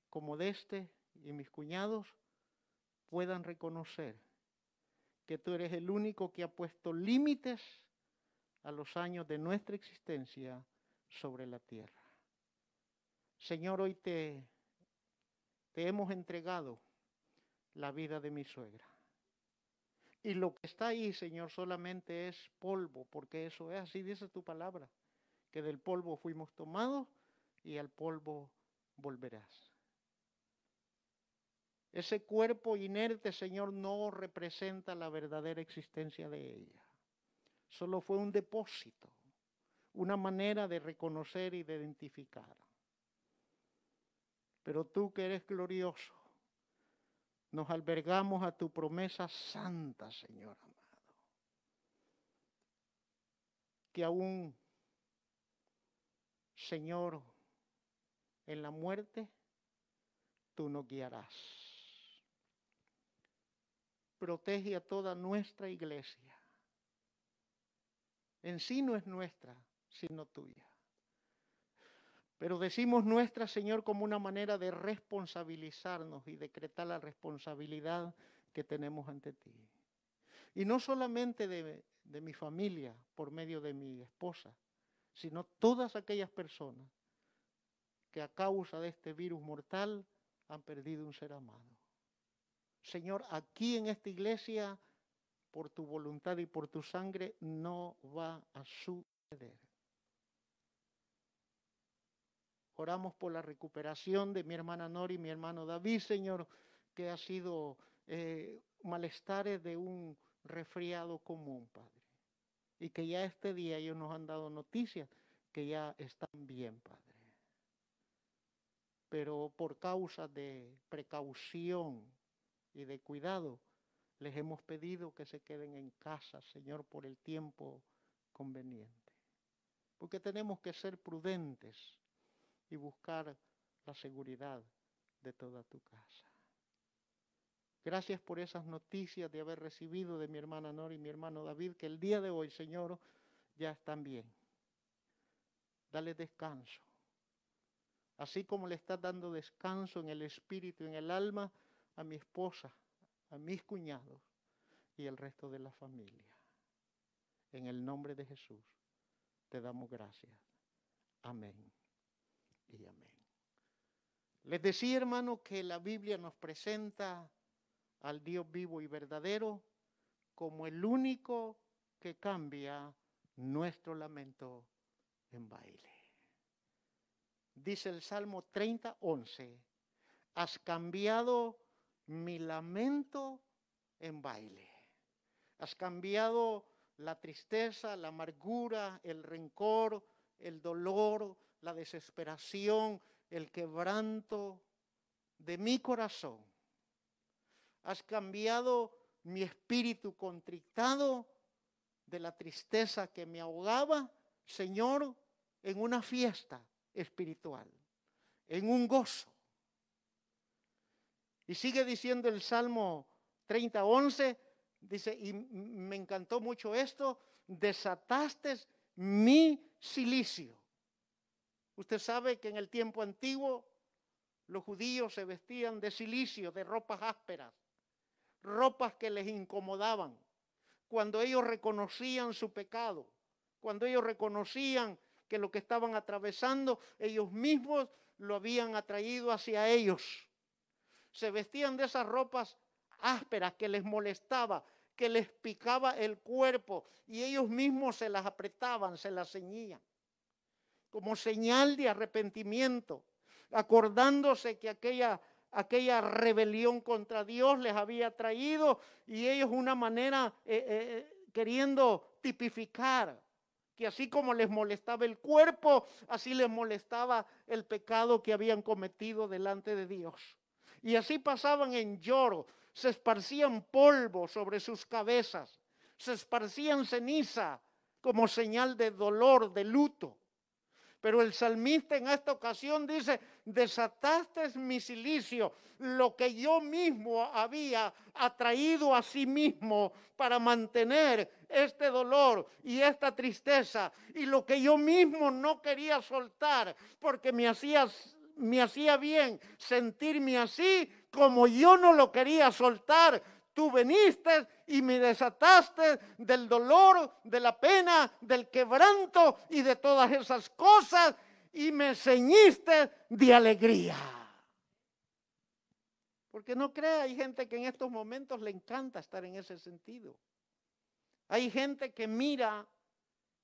[SPEAKER 3] como de este y mis cuñados, puedan reconocer que tú eres el único que ha puesto límites a los años de nuestra existencia sobre la tierra. Señor, hoy te, te hemos entregado la vida de mi suegra. Y lo que está ahí, Señor, solamente es polvo, porque eso es así, dice tu palabra, que del polvo fuimos tomados y al polvo volverás. Ese cuerpo inerte, Señor, no representa la verdadera existencia de ella solo fue un depósito, una manera de reconocer y de identificar. Pero tú que eres glorioso, nos albergamos a tu promesa santa, Señor amado. Que aún, Señor, en la muerte, tú nos guiarás. Protege a toda nuestra iglesia en sí no es nuestra, sino tuya. Pero decimos nuestra, Señor, como una manera de responsabilizarnos y decretar la responsabilidad que tenemos ante ti. Y no solamente de, de mi familia por medio de mi esposa, sino todas aquellas personas que a causa de este virus mortal han perdido un ser amado. Señor, aquí en esta iglesia por tu voluntad y por tu sangre no va a suceder. Oramos por la recuperación de mi hermana Nori y mi hermano David, Señor, que ha sido eh, malestares de un resfriado común, Padre. Y que ya este día ellos nos han dado noticias que ya están bien, Padre. Pero por causa de precaución y de cuidado, les hemos pedido que se queden en casa, Señor, por el tiempo conveniente. Porque tenemos que ser prudentes y buscar la seguridad de toda tu casa. Gracias por esas noticias de haber recibido de mi hermana Nora y mi hermano David, que el día de hoy, Señor, ya están bien. Dale descanso. Así como le estás dando descanso en el espíritu en el alma a mi esposa, a mis cuñados y el resto de la familia. En el nombre de Jesús te damos gracias. Amén y amén. Les decía, hermano, que la Biblia nos presenta al Dios vivo y verdadero como el único que cambia nuestro lamento en baile. Dice el Salmo 30, 11, has cambiado mi lamento en baile. Has cambiado la tristeza, la amargura, el rencor, el dolor, la desesperación, el quebranto de mi corazón. Has cambiado mi espíritu contrictado de la tristeza que me ahogaba, Señor, en una fiesta espiritual, en un gozo. Y sigue diciendo el Salmo 30, 11, dice, y me encantó mucho esto, desataste mi silicio. Usted sabe que en el tiempo antiguo los judíos se vestían de silicio, de ropas ásperas, ropas que les incomodaban. Cuando ellos reconocían su pecado, cuando ellos reconocían que lo que estaban atravesando, ellos mismos lo habían atraído hacia ellos. Se vestían de esas ropas ásperas que les molestaba, que les picaba el cuerpo y ellos mismos se las apretaban, se las ceñían como señal de arrepentimiento, acordándose que aquella, aquella rebelión contra Dios les había traído y ellos una manera eh, eh, queriendo tipificar que así como les molestaba el cuerpo, así les molestaba el pecado que habían cometido delante de Dios. Y así pasaban en lloro, se esparcían polvo sobre sus cabezas, se esparcían ceniza como señal de dolor, de luto. Pero el salmista en esta ocasión dice, desataste mi silicio, lo que yo mismo había atraído a sí mismo para mantener este dolor y esta tristeza, y lo que yo mismo no quería soltar porque me hacía, me hacía bien sentirme así, como yo no lo quería soltar, tú veniste y me desataste del dolor, de la pena, del quebranto y de todas esas cosas y me ceñiste de alegría. Porque no crea, hay gente que en estos momentos le encanta estar en ese sentido. Hay gente que mira,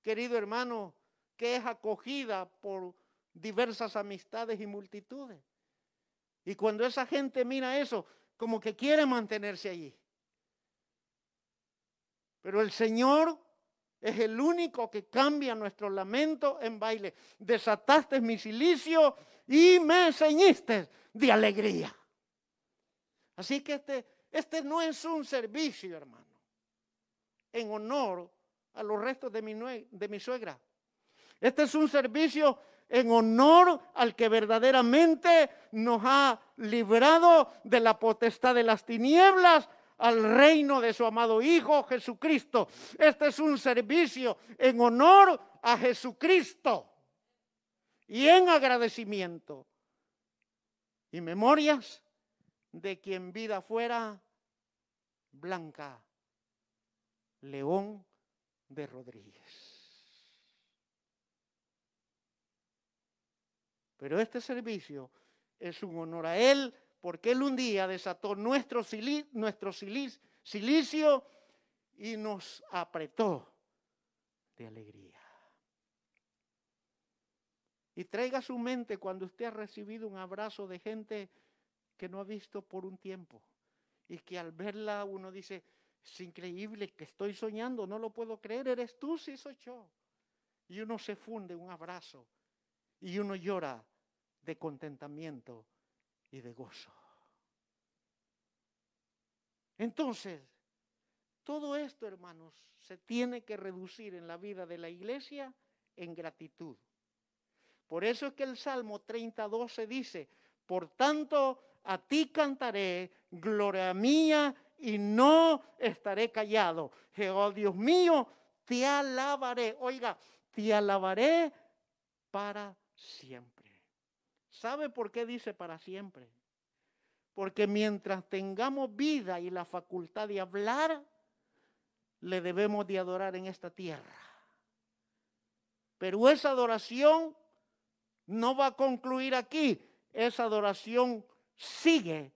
[SPEAKER 3] querido hermano, que es acogida por diversas amistades y multitudes. Y cuando esa gente mira eso, como que quiere mantenerse allí. Pero el Señor es el único que cambia nuestro lamento en baile. Desataste mi silicio y me ceñiste de alegría. Así que este, este no es un servicio, hermano, en honor a los restos de mi, de mi suegra. Este es un servicio en honor al que verdaderamente nos ha librado de la potestad de las tinieblas al reino de su amado Hijo Jesucristo. Este es un servicio en honor a Jesucristo y en agradecimiento y memorias de quien vida fuera Blanca León de Rodríguez. Pero este servicio es un honor a él porque Él un día desató nuestro, silicio y nos apretó de alegría. Y traiga su mente cuando usted ha recibido un abrazo de gente que no ha visto por un tiempo. Y que al verla uno dice, es increíble que estoy soñando, no lo puedo creer, eres tú, sí soy yo. Y uno se funde un abrazo y uno llora de contentamiento y de gozo. Entonces, todo esto, hermanos, se tiene que reducir en la vida de la iglesia en gratitud. Por eso es que el Salmo 32 se dice, por tanto, a ti cantaré, gloria mía, y no estaré callado. Jehová Dios mío, te alabaré. Oiga, te alabaré para siempre. ¿Sabe por qué dice para siempre? Porque mientras tengamos vida y la facultad de hablar, le debemos de adorar en esta tierra. Pero esa adoración no va a concluir aquí. Esa adoración sigue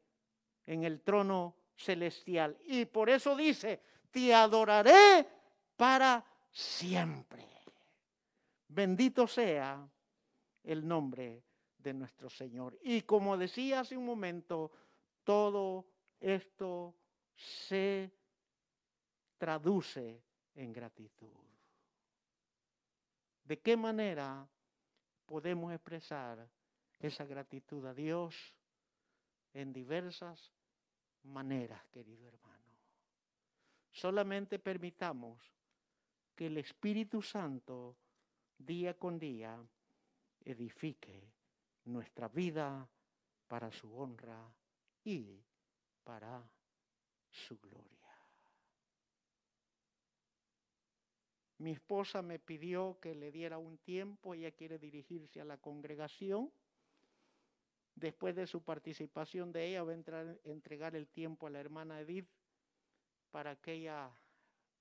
[SPEAKER 3] en el trono celestial. Y por eso dice, te adoraré para siempre. Bendito sea el nombre de nuestro Señor. Y como decía hace un momento, todo esto se traduce en gratitud. ¿De qué manera podemos expresar esa gratitud a Dios? En diversas maneras, querido hermano. Solamente permitamos que el Espíritu Santo día con día edifique nuestra vida para su honra y para su gloria. Mi esposa me pidió que le diera un tiempo, ella quiere dirigirse a la congregación. Después de su participación de ella, va a entrar, entregar el tiempo a la hermana Edith para que ella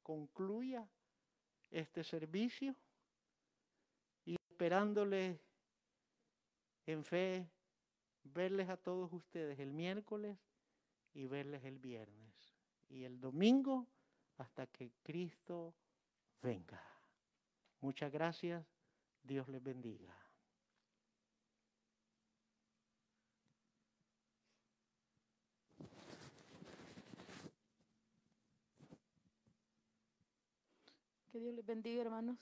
[SPEAKER 3] concluya este servicio y esperándole en fe verles a todos ustedes el miércoles y verles el viernes y el domingo hasta que Cristo venga. Muchas gracias. Dios les bendiga.
[SPEAKER 4] Que Dios les bendiga, hermanos.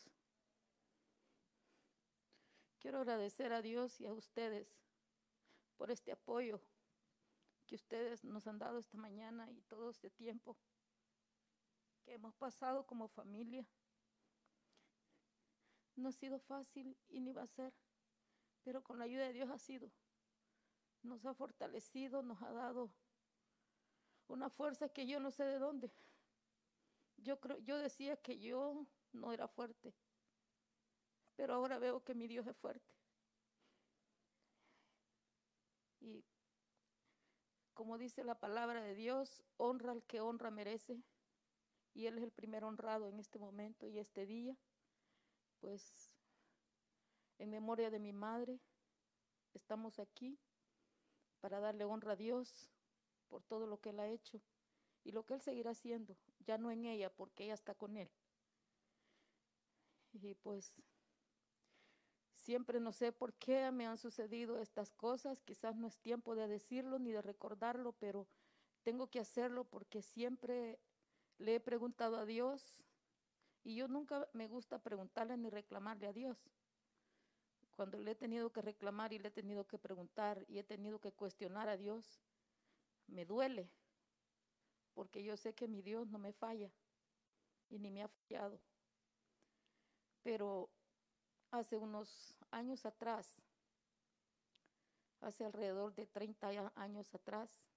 [SPEAKER 4] Quiero agradecer a Dios y a ustedes por este apoyo que ustedes nos han dado esta mañana y todo este tiempo que hemos pasado como familia. No ha sido fácil y ni va a ser, pero con la ayuda de Dios ha sido. Nos ha fortalecido, nos ha dado una fuerza que yo no sé de dónde. Yo creo, yo decía que yo no era fuerte, pero ahora veo que mi Dios es fuerte. Y como dice la palabra de Dios, honra al que honra merece. Y Él es el primer honrado en este momento y este día. Pues en memoria de mi madre, estamos aquí para darle honra a Dios por todo lo que Él ha hecho y lo que Él seguirá haciendo, ya no en ella, porque ella está con Él. Y pues siempre no sé por qué me han sucedido estas cosas, quizás no es tiempo de decirlo ni de recordarlo, pero tengo que hacerlo porque siempre le he preguntado a Dios y yo nunca me gusta preguntarle ni reclamarle a Dios. Cuando le he tenido que reclamar y le he tenido que preguntar y he tenido que cuestionar a Dios, me duele, porque yo sé que mi Dios no me falla y ni me ha fallado. Pero hace unos años atrás, hace alrededor de 30 a- años atrás,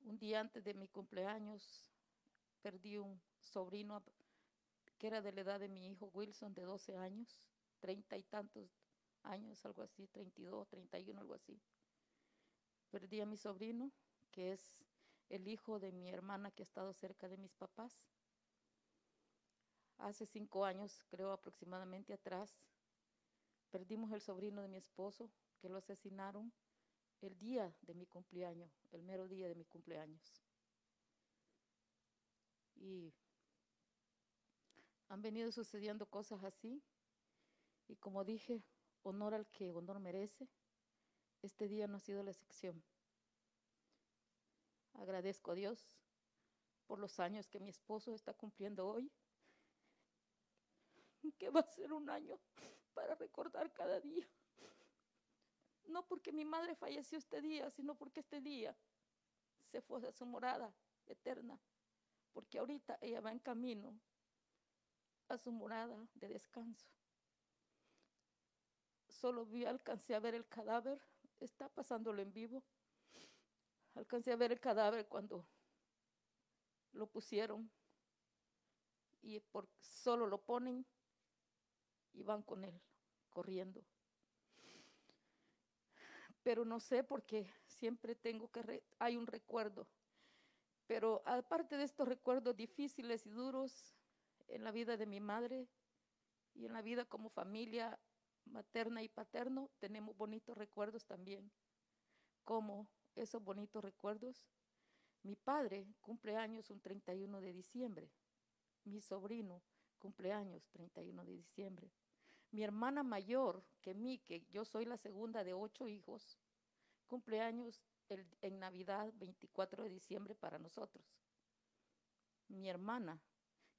[SPEAKER 4] un día antes de mi cumpleaños, perdí un sobrino que era de la edad de mi hijo Wilson, de 12 años, 30 y tantos años, algo así, 32, 31, algo así. Perdí a mi sobrino, que es el hijo de mi hermana que ha estado cerca de mis papás. Hace cinco años, creo aproximadamente atrás, perdimos el sobrino de mi esposo, que lo asesinaron el día de mi cumpleaños, el mero día de mi cumpleaños. Y han venido sucediendo cosas así. Y como dije, honor al que honor merece, este día no ha sido la excepción. Agradezco a Dios por los años que mi esposo está cumpliendo hoy, que va a ser un año para recordar cada día. No porque mi madre falleció este día, sino porque este día se fue a su morada eterna, porque ahorita ella va en camino a su morada de descanso. Solo vi, alcancé a ver el cadáver, está pasándolo en vivo. Alcancé a ver el cadáver cuando lo pusieron y solo lo ponen y van con él corriendo. Pero no sé porque siempre tengo que, hay un recuerdo. Pero aparte de estos recuerdos difíciles y duros en la vida de mi madre y en la vida como familia materna y paterno, tenemos bonitos recuerdos también. Como esos bonitos recuerdos. Mi padre cumple años un 31 de diciembre. Mi sobrino cumple años 31 de diciembre. Mi hermana mayor que mí, que yo soy la segunda de ocho hijos, cumple años el- en Navidad 24 de diciembre para nosotros. Mi hermana,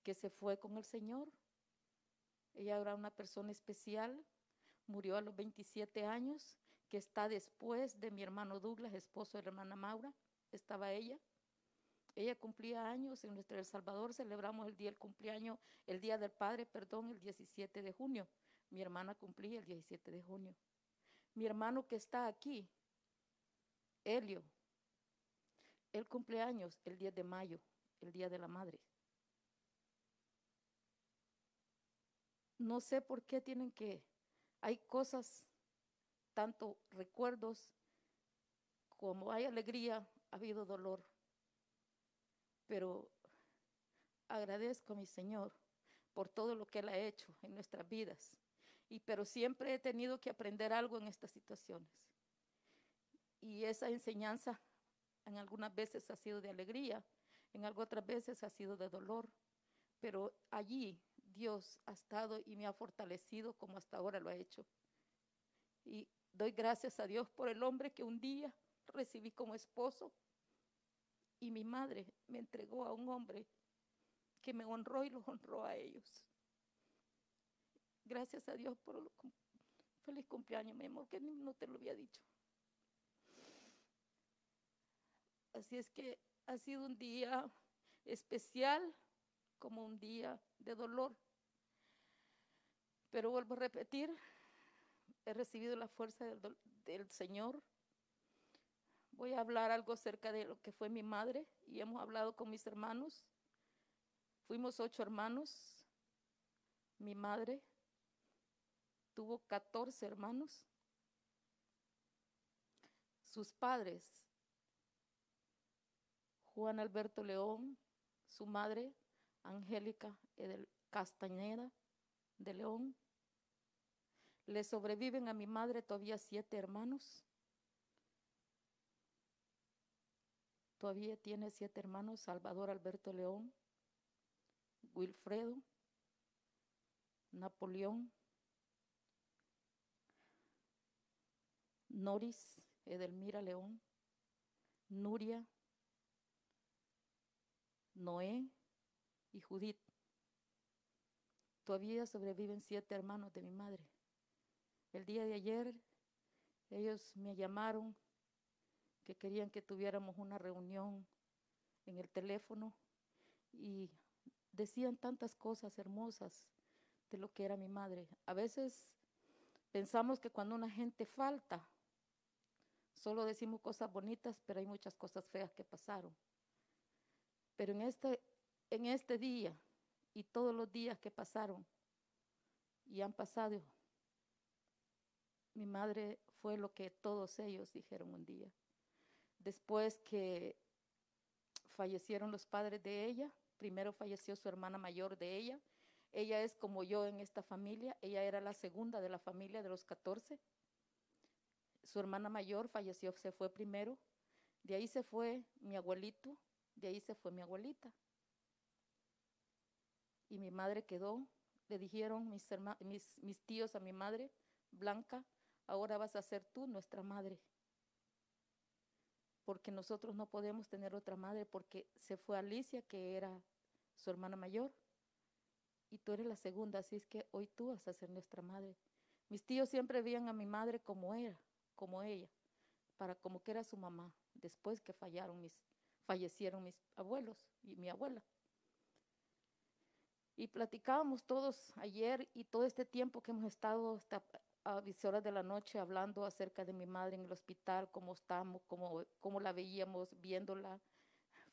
[SPEAKER 4] que se fue con el Señor, ella era una persona especial, murió a los 27 años, que está después de mi hermano Douglas, esposo de la hermana Maura, estaba ella. Ella cumplía años en nuestro El Salvador, celebramos el día del cumpleaños, el día del padre, perdón, el 17 de junio. Mi hermana cumplía el 17 de junio. Mi hermano que está aquí, Helio, él cumple años el 10 de mayo, el día de la madre. No sé por qué tienen que, hay cosas, tanto recuerdos, como hay alegría, ha habido dolor. Pero agradezco a mi Señor por todo lo que Él ha hecho en nuestras vidas. Y pero siempre he tenido que aprender algo en estas situaciones. Y esa enseñanza en algunas veces ha sido de alegría, en otras veces ha sido de dolor. Pero allí Dios ha estado y me ha fortalecido como hasta ahora lo ha hecho. Y doy gracias a Dios por el hombre que un día recibí como esposo y mi madre me entregó a un hombre que me honró y los honró a ellos. Gracias a Dios por cum- feliz cumpleaños, mi amor, que no te lo había dicho. Así es que ha sido un día especial como un día de dolor. Pero vuelvo a repetir, he recibido la fuerza del, del Señor. Voy a hablar algo acerca de lo que fue mi madre y hemos hablado con mis hermanos. Fuimos ocho hermanos. Mi madre tuvo 14 hermanos. Sus padres, Juan Alberto León, su madre, Angélica Castañeda de León. Le sobreviven a mi madre todavía siete hermanos. Todavía tiene siete hermanos, Salvador Alberto León, Wilfredo, Napoleón, Noris, Edelmira León, Nuria, Noé y Judith. Todavía sobreviven siete hermanos de mi madre. El día de ayer ellos me llamaron que querían que tuviéramos una reunión en el teléfono y decían tantas cosas hermosas de lo que era mi madre. A veces pensamos que cuando una gente falta, solo decimos cosas bonitas, pero hay muchas cosas feas que pasaron. Pero en este, en este día y todos los días que pasaron y han pasado, mi madre fue lo que todos ellos dijeron un día. Después que fallecieron los padres de ella, primero falleció su hermana mayor de ella. Ella es como yo en esta familia, ella era la segunda de la familia de los 14. Su hermana mayor falleció, se fue primero. De ahí se fue mi abuelito, de ahí se fue mi abuelita. Y mi madre quedó, le dijeron mis, mis tíos a mi madre, Blanca, ahora vas a ser tú nuestra madre. Porque nosotros no podemos tener otra madre porque se fue Alicia, que era su hermana mayor, y tú eres la segunda, así es que hoy tú vas a ser nuestra madre. Mis tíos siempre veían a mi madre como era, como ella, para como que era su mamá, después que fallaron mis, fallecieron mis abuelos y mi abuela. Y platicábamos todos ayer y todo este tiempo que hemos estado hasta a 10 horas de la noche hablando acerca de mi madre en el hospital, cómo estamos, cómo, cómo la veíamos, viéndola,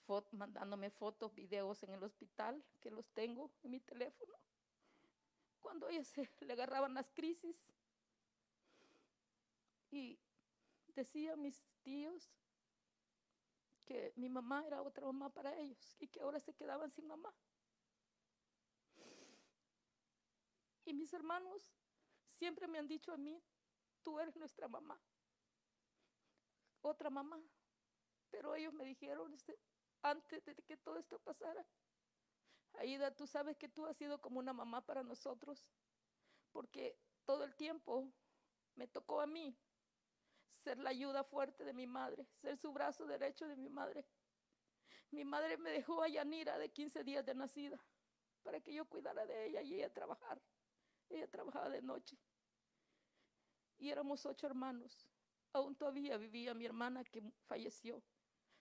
[SPEAKER 4] fo- mandándome fotos, videos en el hospital, que los tengo en mi teléfono. Cuando ella se le agarraban las crisis y decía a mis tíos que mi mamá era otra mamá para ellos y que ahora se quedaban sin mamá. Y mis hermanos siempre me han dicho a mí, tú eres nuestra mamá, otra mamá. Pero ellos me dijeron este, antes de que todo esto pasara, Aida, tú sabes que tú has sido como una mamá para nosotros, porque todo el tiempo me tocó a mí ser la ayuda fuerte de mi madre, ser su brazo derecho de mi madre. Mi madre me dejó a Yanira de 15 días de nacida para que yo cuidara de ella y ella trabajar. Ella trabajaba de noche. Y éramos ocho hermanos. Aún todavía vivía mi hermana que falleció.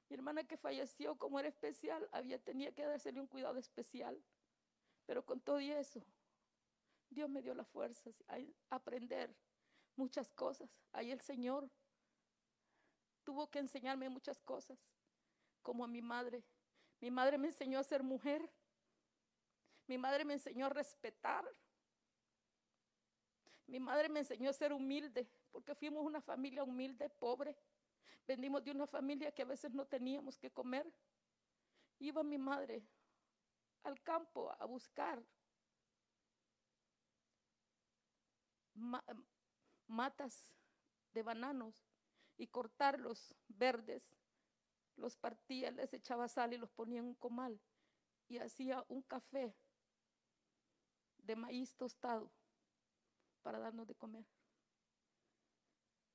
[SPEAKER 4] Mi hermana que falleció, como era especial, había tenía que dársele un cuidado especial. Pero con todo y eso, Dios me dio las fuerzas a aprender muchas cosas. Ahí el Señor tuvo que enseñarme muchas cosas, como a mi madre. Mi madre me enseñó a ser mujer. Mi madre me enseñó a respetar. Mi madre me enseñó a ser humilde, porque fuimos una familia humilde, pobre. Venimos de una familia que a veces no teníamos que comer. Iba mi madre al campo a buscar ma- matas de bananos y cortarlos verdes. Los partía, les echaba sal y los ponía en un comal y hacía un café de maíz tostado para darnos de comer.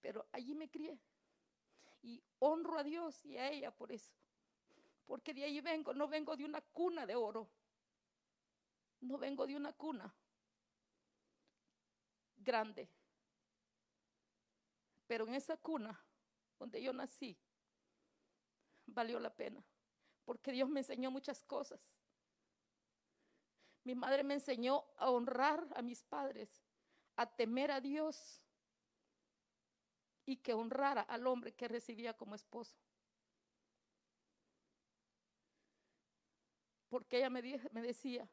[SPEAKER 4] Pero allí me crié y honro a Dios y a ella por eso. Porque de ahí vengo, no vengo de una cuna de oro. No vengo de una cuna grande. Pero en esa cuna donde yo nací, valió la pena. Porque Dios me enseñó muchas cosas. Mi madre me enseñó a honrar a mis padres, a temer a Dios y que honrara al hombre que recibía como esposo. Porque ella me, me decía,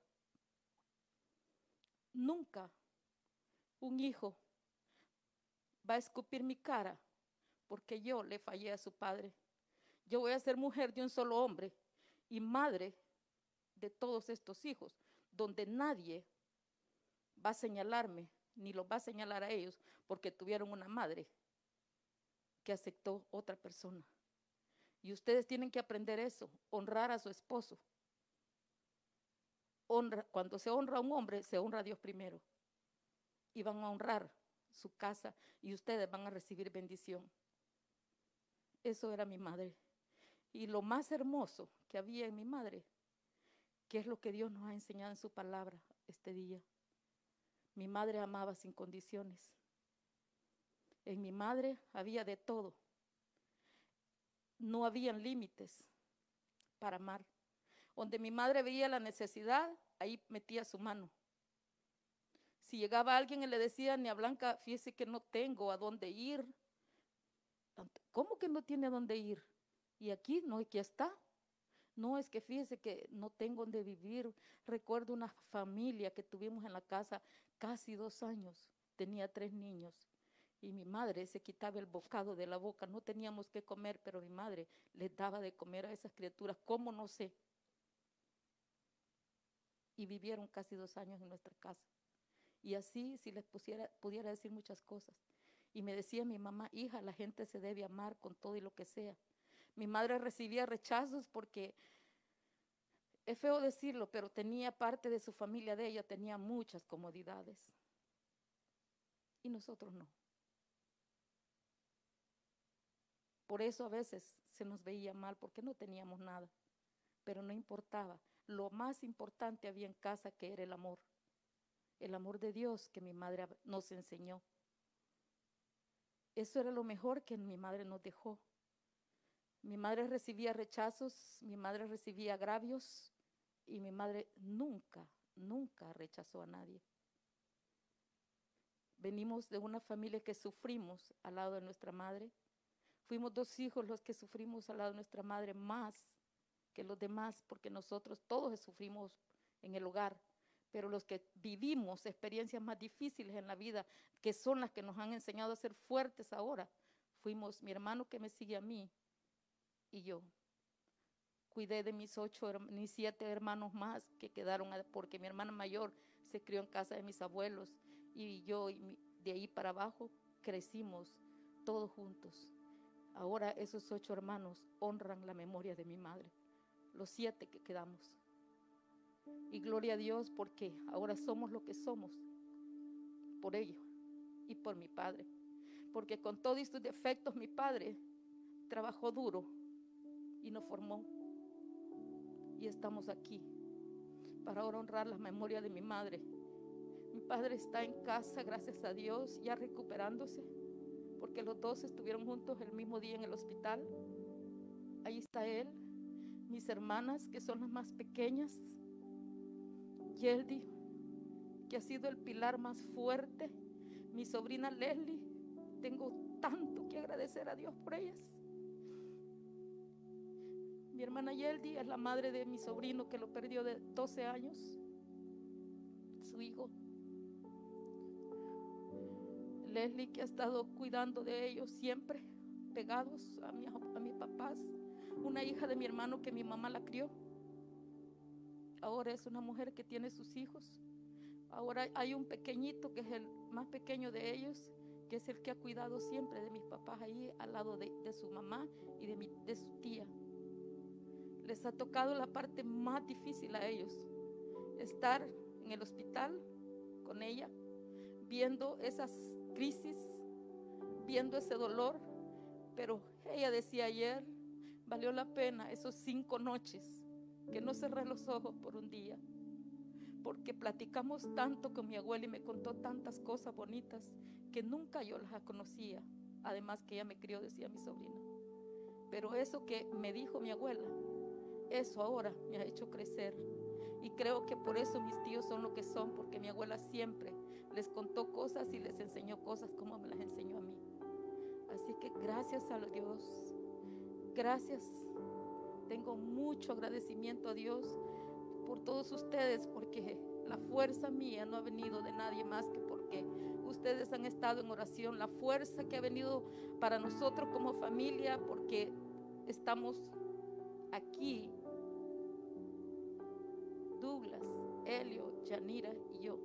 [SPEAKER 4] nunca un hijo va a escupir mi cara porque yo le fallé a su padre. Yo voy a ser mujer de un solo hombre y madre de todos estos hijos, donde nadie va a señalarme, ni los va a señalar a ellos, porque tuvieron una madre que aceptó otra persona. Y ustedes tienen que aprender eso, honrar a su esposo. Honra, cuando se honra a un hombre, se honra a Dios primero. Y van a honrar su casa y ustedes van a recibir bendición. Eso era mi madre. Y lo más hermoso que había en mi madre, que es lo que Dios nos ha enseñado en su palabra este día. Mi madre amaba sin condiciones. En mi madre había de todo. No habían límites para amar. Donde mi madre veía la necesidad, ahí metía su mano. Si llegaba alguien y le decía, ni a Blanca, fíjese que no tengo a dónde ir. ¿Cómo que no tiene a dónde ir? Y aquí, no, aquí está. No, es que fíjese que no tengo dónde vivir. Recuerdo una familia que tuvimos en la casa casi dos años. Tenía tres niños. Y mi madre se quitaba el bocado de la boca. No teníamos que comer, pero mi madre les daba de comer a esas criaturas. ¿Cómo no sé? Y vivieron casi dos años en nuestra casa. Y así, si les pusiera, pudiera decir muchas cosas. Y me decía mi mamá, hija, la gente se debe amar con todo y lo que sea. Mi madre recibía rechazos porque, es feo decirlo, pero tenía parte de su familia de ella, tenía muchas comodidades. y nosotros no. Por eso a veces se nos veía mal porque no teníamos nada, pero no importaba. Lo más importante había en casa que era el amor, el amor de Dios que mi madre nos enseñó. Eso era lo mejor que mi madre nos dejó. Mi madre recibía rechazos, mi madre recibía agravios y mi madre nunca, nunca rechazó a nadie. Venimos de una familia que sufrimos al lado de nuestra madre. Fuimos dos hijos los que sufrimos al lado de nuestra madre más que los demás, porque nosotros todos sufrimos en el hogar, pero los que vivimos experiencias más difíciles en la vida, que son las que nos han enseñado a ser fuertes ahora, fuimos mi hermano que me sigue a mí y yo. Cuidé de mis ocho, mis siete hermanos más que quedaron, porque mi hermana mayor se crió en casa de mis abuelos y yo y de ahí para abajo crecimos todos juntos. Ahora esos ocho hermanos honran la memoria de mi madre, los siete que quedamos. Y gloria a Dios porque ahora somos lo que somos por ello y por mi padre. Porque con todos estos defectos mi padre trabajó duro y nos formó. Y estamos aquí para ahora honrar la memoria de mi madre. Mi padre está en casa, gracias a Dios, ya recuperándose, porque los dos estuvieron juntos el mismo día en el hospital. Ahí está él, mis hermanas, que son las más pequeñas, Yeldi, que ha sido el pilar más fuerte, mi sobrina Leslie, tengo tanto que agradecer a Dios por ellas. Mi hermana Yeldi es la madre de mi sobrino que lo perdió de 12 años, su hijo. Leslie que ha estado cuidando de ellos siempre, pegados a, mi, a mis papás. Una hija de mi hermano que mi mamá la crió. Ahora es una mujer que tiene sus hijos. Ahora hay un pequeñito que es el más pequeño de ellos, que es el que ha cuidado siempre de mis papás ahí al lado de, su mamá y de, mi- de su tía. Les ha tocado la parte más difícil a ellos, estar en el hospital con ella, viendo esas crisis, viendo ese dolor, pero ella decía ayer, valió la pena esos cinco noches que no cerré los ojos por un día, porque platicamos tanto con mi abuela y me contó tantas cosas bonitas que nunca yo las conocía, además que ella me crió, decía mi sobrina. Pero eso que me dijo mi abuela, eso ahora me ha hecho crecer. Y creo que por eso mis tíos son lo que son, porque mi abuela siempre les contó cosas y les enseñó cosas como me las enseñó a mí. Así que gracias a Dios, gracias. Tengo mucho agradecimiento a Dios por todos ustedes, porque la fuerza mía no ha venido de nadie más que porque ustedes han estado en oración. La fuerza que ha venido para nosotros como familia, porque estamos aquí Douglas, Helio, Yanira y yo,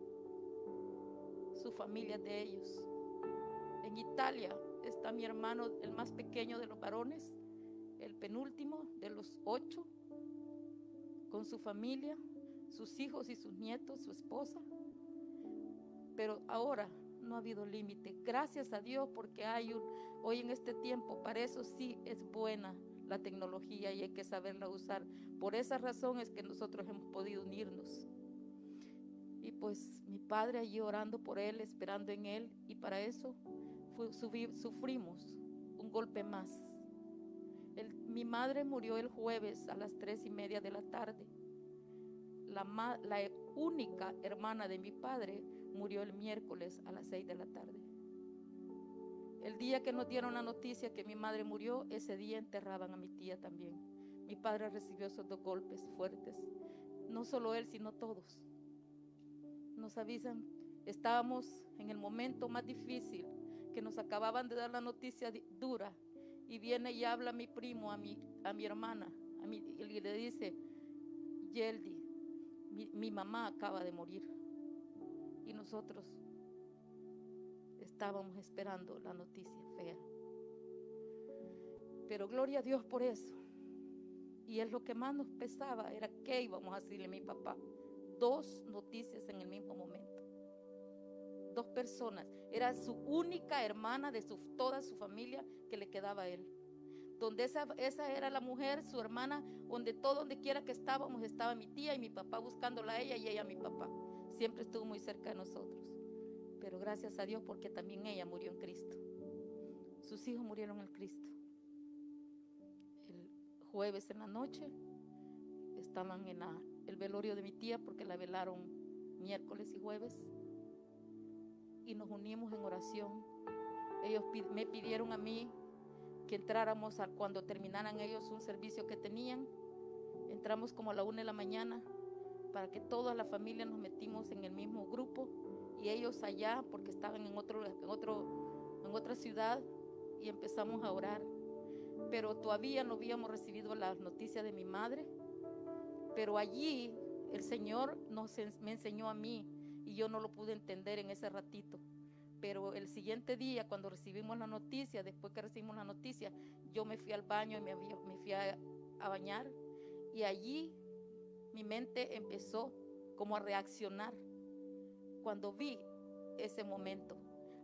[SPEAKER 4] su familia de ellos. En Italia está mi hermano, el más pequeño de los varones, el penúltimo de los ocho, con su familia, sus hijos y sus nietos, su esposa. Pero ahora no ha habido límite. Gracias a Dios porque hay un, hoy en este tiempo, para eso sí es buena la tecnología y hay que saberla usar. Por esa razón es que nosotros hemos podido unirnos. Y pues mi padre allí orando por él, esperando en él, y para eso sufrimos un golpe más. Mi madre murió el jueves a las tres y media de la tarde. La única hermana de mi padre murió el miércoles a las seis de la tarde. El día que nos dieron la noticia que mi madre murió, ese día enterraban a mi tía también. Mi padre recibió esos dos golpes fuertes. No solo él, sino todos. Nos avisan, estábamos en el momento más difícil, que nos acababan de dar la noticia dura. Y viene y habla mi primo, a mi, a mi hermana, y le dice, Yeldi, mi, mi mamá acaba de morir. Y nosotros estábamos esperando la noticia fea. Pero gloria a Dios por eso. Y es lo que más nos pesaba, era que íbamos a decirle a mi papá. Dos noticias en el mismo momento. dos personas. Era su única hermana de toda su familia que le quedaba a él. Donde esa, esa era la mujer, su hermana, donde todo, donde quiera que estábamos, estaba mi tía y mi papá buscándola a ella y ella a mi papá. Siempre estuvo muy cerca de nosotros. Pero gracias a Dios porque también ella murió en Cristo. Sus hijos murieron en Cristo. Jueves en la noche estaban en la- el velorio de mi tía porque la velaron miércoles y jueves y nos unimos en oración. Ellos me pidieron a mí que entráramos a, cuando terminaran ellos un servicio que tenían. Entramos como a la una de la mañana para que toda la familia nos metimos en el mismo grupo y ellos allá porque estaban en otro, en otro, en otra ciudad y empezamos a orar. Pero todavía no habíamos recibido las noticias de mi madre. Pero allí el Señor me enseñó a mí y yo no lo pude entender en ese ratito. Pero el siguiente día, cuando recibimos la noticia, después que recibimos la noticia, yo me fui al baño y me, me fui a, a bañar. Y allí mi mente empezó como a reaccionar cuando vi ese momento.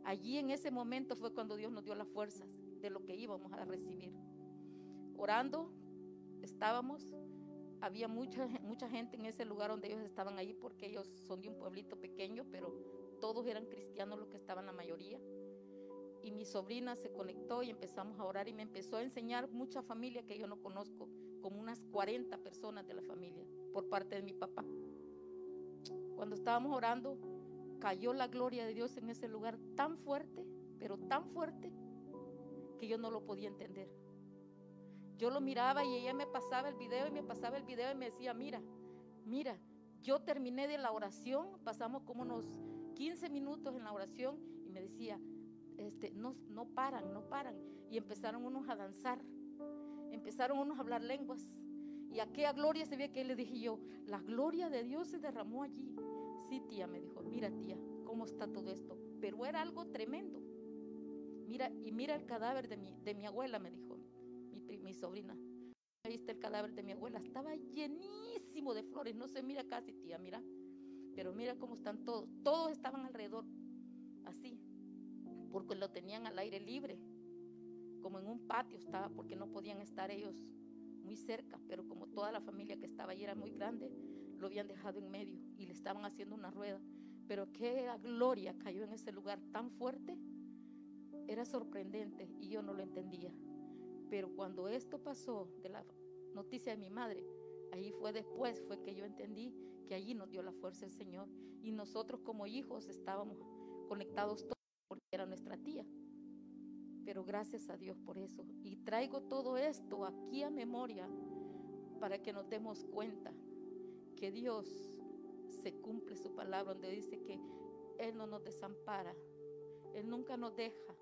[SPEAKER 4] Allí en ese momento fue cuando Dios nos dio las fuerzas de lo que íbamos a recibir. Orando, estábamos, había mucha, mucha gente en ese lugar donde ellos estaban ahí porque ellos son de un pueblito pequeño, pero todos eran cristianos los que estaban la mayoría. Y mi sobrina se conectó y empezamos a orar y me empezó a enseñar mucha familia que yo no conozco, como unas 40 personas de la familia, por parte de mi papá. Cuando estábamos orando, cayó la gloria de Dios en ese lugar tan fuerte, pero tan fuerte, que yo no lo podía entender. Yo lo miraba y ella me pasaba el video y me pasaba el video y me decía, mira, mira, yo terminé de la oración, pasamos como unos 15 minutos en la oración y me decía, este, no, no paran, no paran. Y empezaron unos a danzar, empezaron unos a hablar lenguas. Y aquella gloria se veía que le dije yo, la gloria de Dios se derramó allí. Sí, tía, me dijo, mira tía, cómo está todo esto. Pero era algo tremendo. Mira, y mira el cadáver de mi, de mi abuela, me dijo mi, sobrina. Ahí está el cadáver de mi abuela. Estaba llenísimo de flores. No se mira casi, tía, mira. Pero mira cómo están todos. Todos estaban alrededor, así. Porque lo tenían al aire libre. Como en un patio estaba, porque no podían estar ellos muy cerca. Pero como toda la familia que estaba allí era muy grande, lo habían dejado en medio y le estaban haciendo una rueda. Pero qué gloria cayó en ese lugar tan fuerte. Era sorprendente y yo no lo entendía. Pero cuando esto pasó de la noticia de mi madre, ahí fue después, fue que yo entendí que allí nos dio la fuerza el Señor. Y nosotros como hijos estábamos conectados todos porque era nuestra tía. Pero gracias a Dios por eso. Y traigo todo esto aquí a memoria para que nos demos cuenta que Dios se cumple su palabra donde dice que Él no nos desampara, Él nunca nos deja,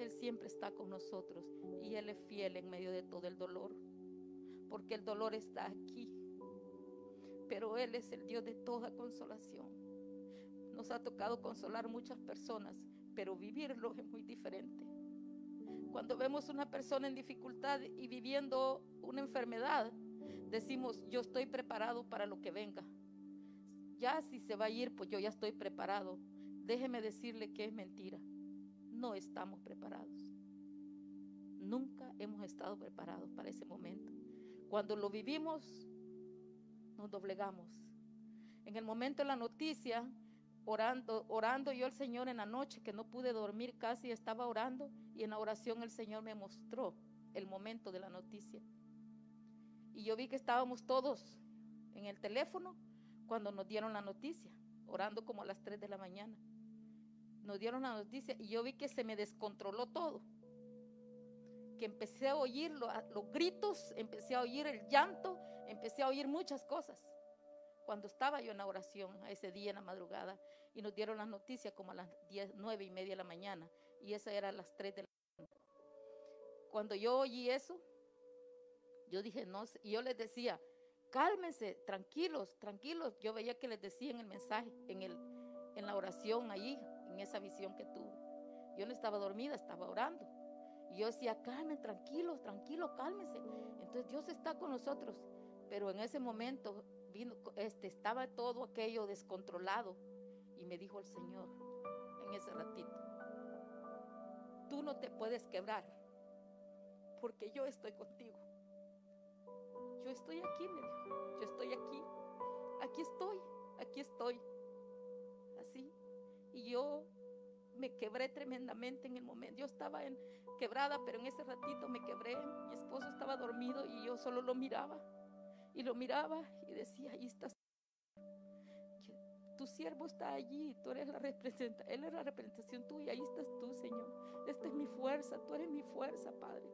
[SPEAKER 4] Él siempre está con nosotros y Él es fiel en medio de todo el dolor, porque el dolor está aquí, pero Él es el Dios de toda consolación. Nos ha tocado consolar muchas personas, pero vivirlo es muy diferente. Cuando vemos una persona en dificultad y viviendo una enfermedad, decimos, yo estoy preparado para lo que venga. Ya si se va a ir, pues yo ya estoy preparado. Déjeme decirle que es mentira. No estamos preparados. Nunca hemos estado preparados para ese momento. Cuando lo vivimos, nos doblegamos. En el momento de la noticia, orando, orando yo al Señor en la noche, que no pude dormir casi, estaba orando y en la oración el Señor me mostró el momento de la noticia. Y yo vi que estábamos todos en el teléfono cuando nos dieron la noticia, orando como a las 3 de la mañana. Nos dieron la noticia y yo vi que se me descontroló todo. Que empecé a oír los gritos, empecé a oír el llanto, empecé a oír muchas cosas. Cuando estaba yo en la oración, ese día en la madrugada, y nos dieron la noticia como a las 10, 9 y media de la mañana, y esa era a las 3 de la mañana. Cuando yo oí eso, yo dije, no, sé", y yo les decía, cálmense, tranquilos, tranquilos. Yo veía que les decía en el mensaje, en, el, en la oración ahí, en esa visión que tuve. Yo no estaba dormida, estaba orando. Y yo decía, calmen, tranquilos, tranquilos, cálmense. Entonces Dios está con nosotros. Pero en ese momento vino, este, estaba todo aquello descontrolado. Y me dijo el Señor, en ese ratito. Tú no te puedes quebrar porque yo estoy contigo. Yo estoy aquí, me dijo. Yo estoy aquí. Aquí estoy, aquí estoy. Y yo me quebré tremendamente en el momento. Yo estaba en quebrada, pero en ese ratito me quebré. Mi esposo estaba dormido y yo solo lo miraba. Y lo miraba y decía, ahí estás. Tu siervo está allí, tú eres la representación, él es la representación tuya, ahí estás tú, Señor. Esta es mi fuerza, tú eres mi fuerza, Padre.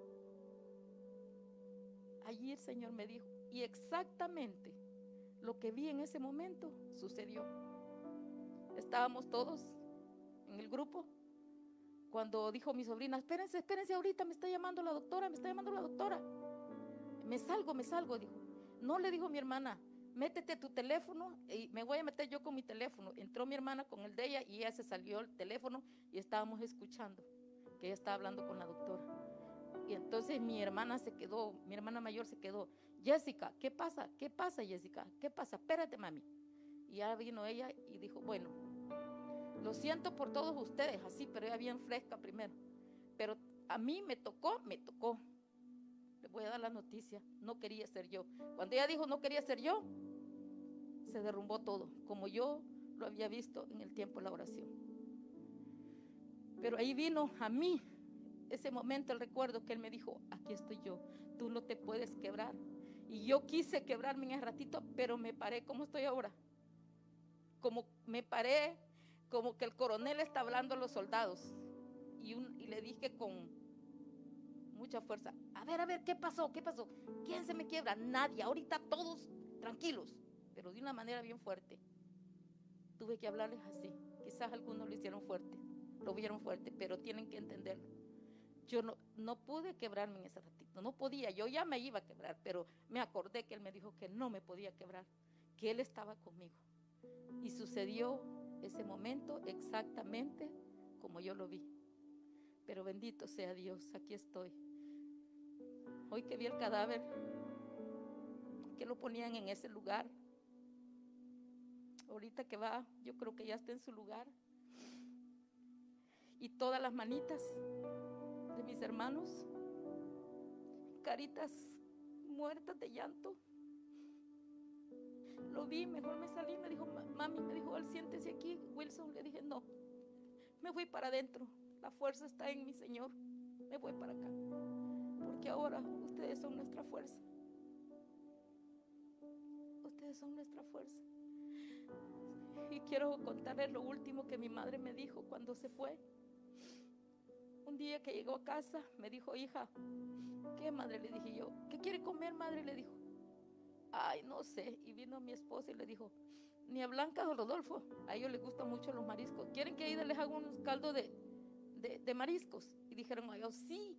[SPEAKER 4] Allí el Señor me dijo, y exactamente lo que vi en ese momento sucedió. Estábamos todos en el grupo cuando dijo mi sobrina, espérense, espérense ahorita, me está llamando la doctora, me está llamando la doctora. Me salgo, me salgo, dijo. No le dijo mi hermana, métete tu teléfono y me voy a meter yo con mi teléfono. Entró mi hermana con el de ella y ella se salió el teléfono y estábamos escuchando que ella estaba hablando con la doctora. Y entonces mi hermana se quedó, mi hermana mayor se quedó. Jessica, ¿qué pasa? ¿Qué pasa, Jessica? ¿Qué pasa? Espérate, mami. Y ya vino ella y dijo, bueno, lo siento por todos ustedes, así, pero ella bien fresca primero. Pero a mí me tocó, me tocó. Les voy a dar la noticia, no quería ser yo. Cuando ella dijo no quería ser yo, se derrumbó todo, como yo lo había visto en el tiempo de la oración. Pero ahí vino a mí ese momento, el recuerdo que él me dijo, aquí estoy yo, tú no te puedes quebrar. Y yo quise quebrarme en ese ratito, pero me paré como estoy ahora. Como me paré, como que el coronel está hablando a los soldados. Y, le dije con mucha fuerza, a ver, a ver, ¿qué pasó? ¿Qué pasó? ¿Quién se me quiebra? Nadie, ahorita todos tranquilos, pero de una manera bien fuerte. Tuve que hablarles así. Quizás algunos lo hicieron fuerte, lo vieron fuerte, pero tienen que entenderlo. Yo no, no pude quebrarme en ese ratito, no podía, yo ya me iba a quebrar, pero me acordé que él me dijo que no me podía quebrar, que él estaba conmigo. Y sucedió ese momento exactamente como yo lo vi. Pero bendito sea Dios, aquí estoy. Hoy que vi el cadáver, que lo ponían en ese lugar, ahorita que va, yo creo que ya está en su lugar. Y todas las manitas de mis hermanos, caritas muertas de llanto. Lo vi, mejor me salí, me dijo, "Ma- mami, me dijo, siéntese aquí, Wilson. Le dije, no, me voy para adentro, la fuerza está en mi Señor, me voy para acá. Porque ahora ustedes son nuestra fuerza. Ustedes son nuestra fuerza. Y quiero contarles lo último que mi madre me dijo cuando se fue. Un día que llegó a casa, me dijo, hija, ¿qué madre? Le dije yo, ¿qué quiere comer, madre? Le dijo, ay, no sé. Y vino mi esposa y le dijo, ni a Blanca o Rodolfo, a ellos les gustan mucho los mariscos. ¿Quieren que Aida les haga unos caldos de, de, de mariscos? Y dijeron a ellos, sí.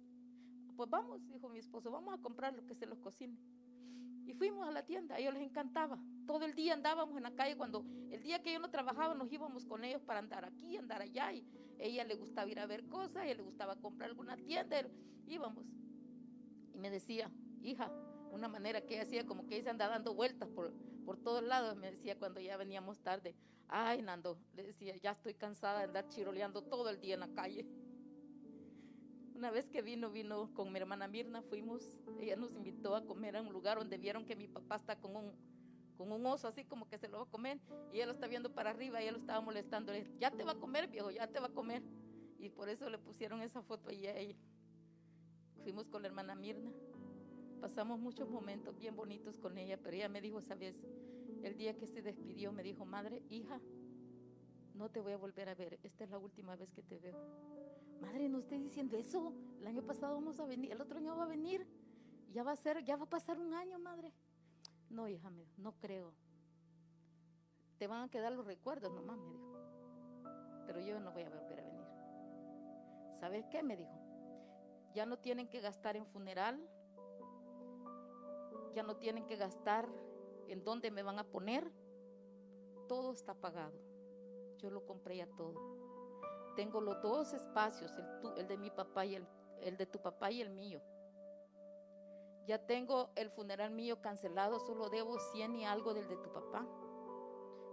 [SPEAKER 4] Pues vamos, dijo mi esposo, vamos a comprar lo que se los cocine. Y fuimos a la tienda, a ellos les encantaba. Todo el día andábamos en la calle, cuando el día que yo no trabajaba nos íbamos con ellos para andar aquí, andar allá. Y ella le gustaba ir a ver cosas, a ella le gustaba comprar alguna tienda, íbamos. Y me decía, hija, una manera que ella hacía como que ella se anda dando vueltas por, por todos lados, me decía cuando ya veníamos tarde, ay Nando, le decía, ya estoy cansada de andar chiroleando todo el día en la calle. Una vez que vino, vino con mi hermana Mirna, fuimos, ella nos invitó a comer a un lugar donde vieron que mi papá está con un, con un oso así como que se lo va a comer y ella lo está viendo para arriba y ella lo estaba molestando, le ya te va a comer viejo, ya te va a comer. Y por eso le pusieron esa foto ahí a ella. Fuimos con la hermana Mirna, pasamos muchos momentos bien bonitos con ella, pero ella me dijo, sabes, el día que se despidió me dijo, madre, hija, no te voy a volver a ver, esta es la última vez que te veo. Madre, no esté diciendo eso. El año pasado vamos a venir, el otro año va a venir. Ya va a ser, ya va a pasar un año, madre. No, hija, me dijo, no creo. Te van a quedar los recuerdos nomás, me dijo. Pero yo no voy a volver a venir. ¿Sabes qué? Me dijo. Ya no tienen que gastar en funeral. Ya no tienen que gastar en dónde me van a poner. Todo está pagado. Yo lo compré ya todo tengo los dos espacios, el, de mi papá y el, el de tu papá y el mío. Ya tengo el funeral mío cancelado, solo debo 100 y algo del de tu papá.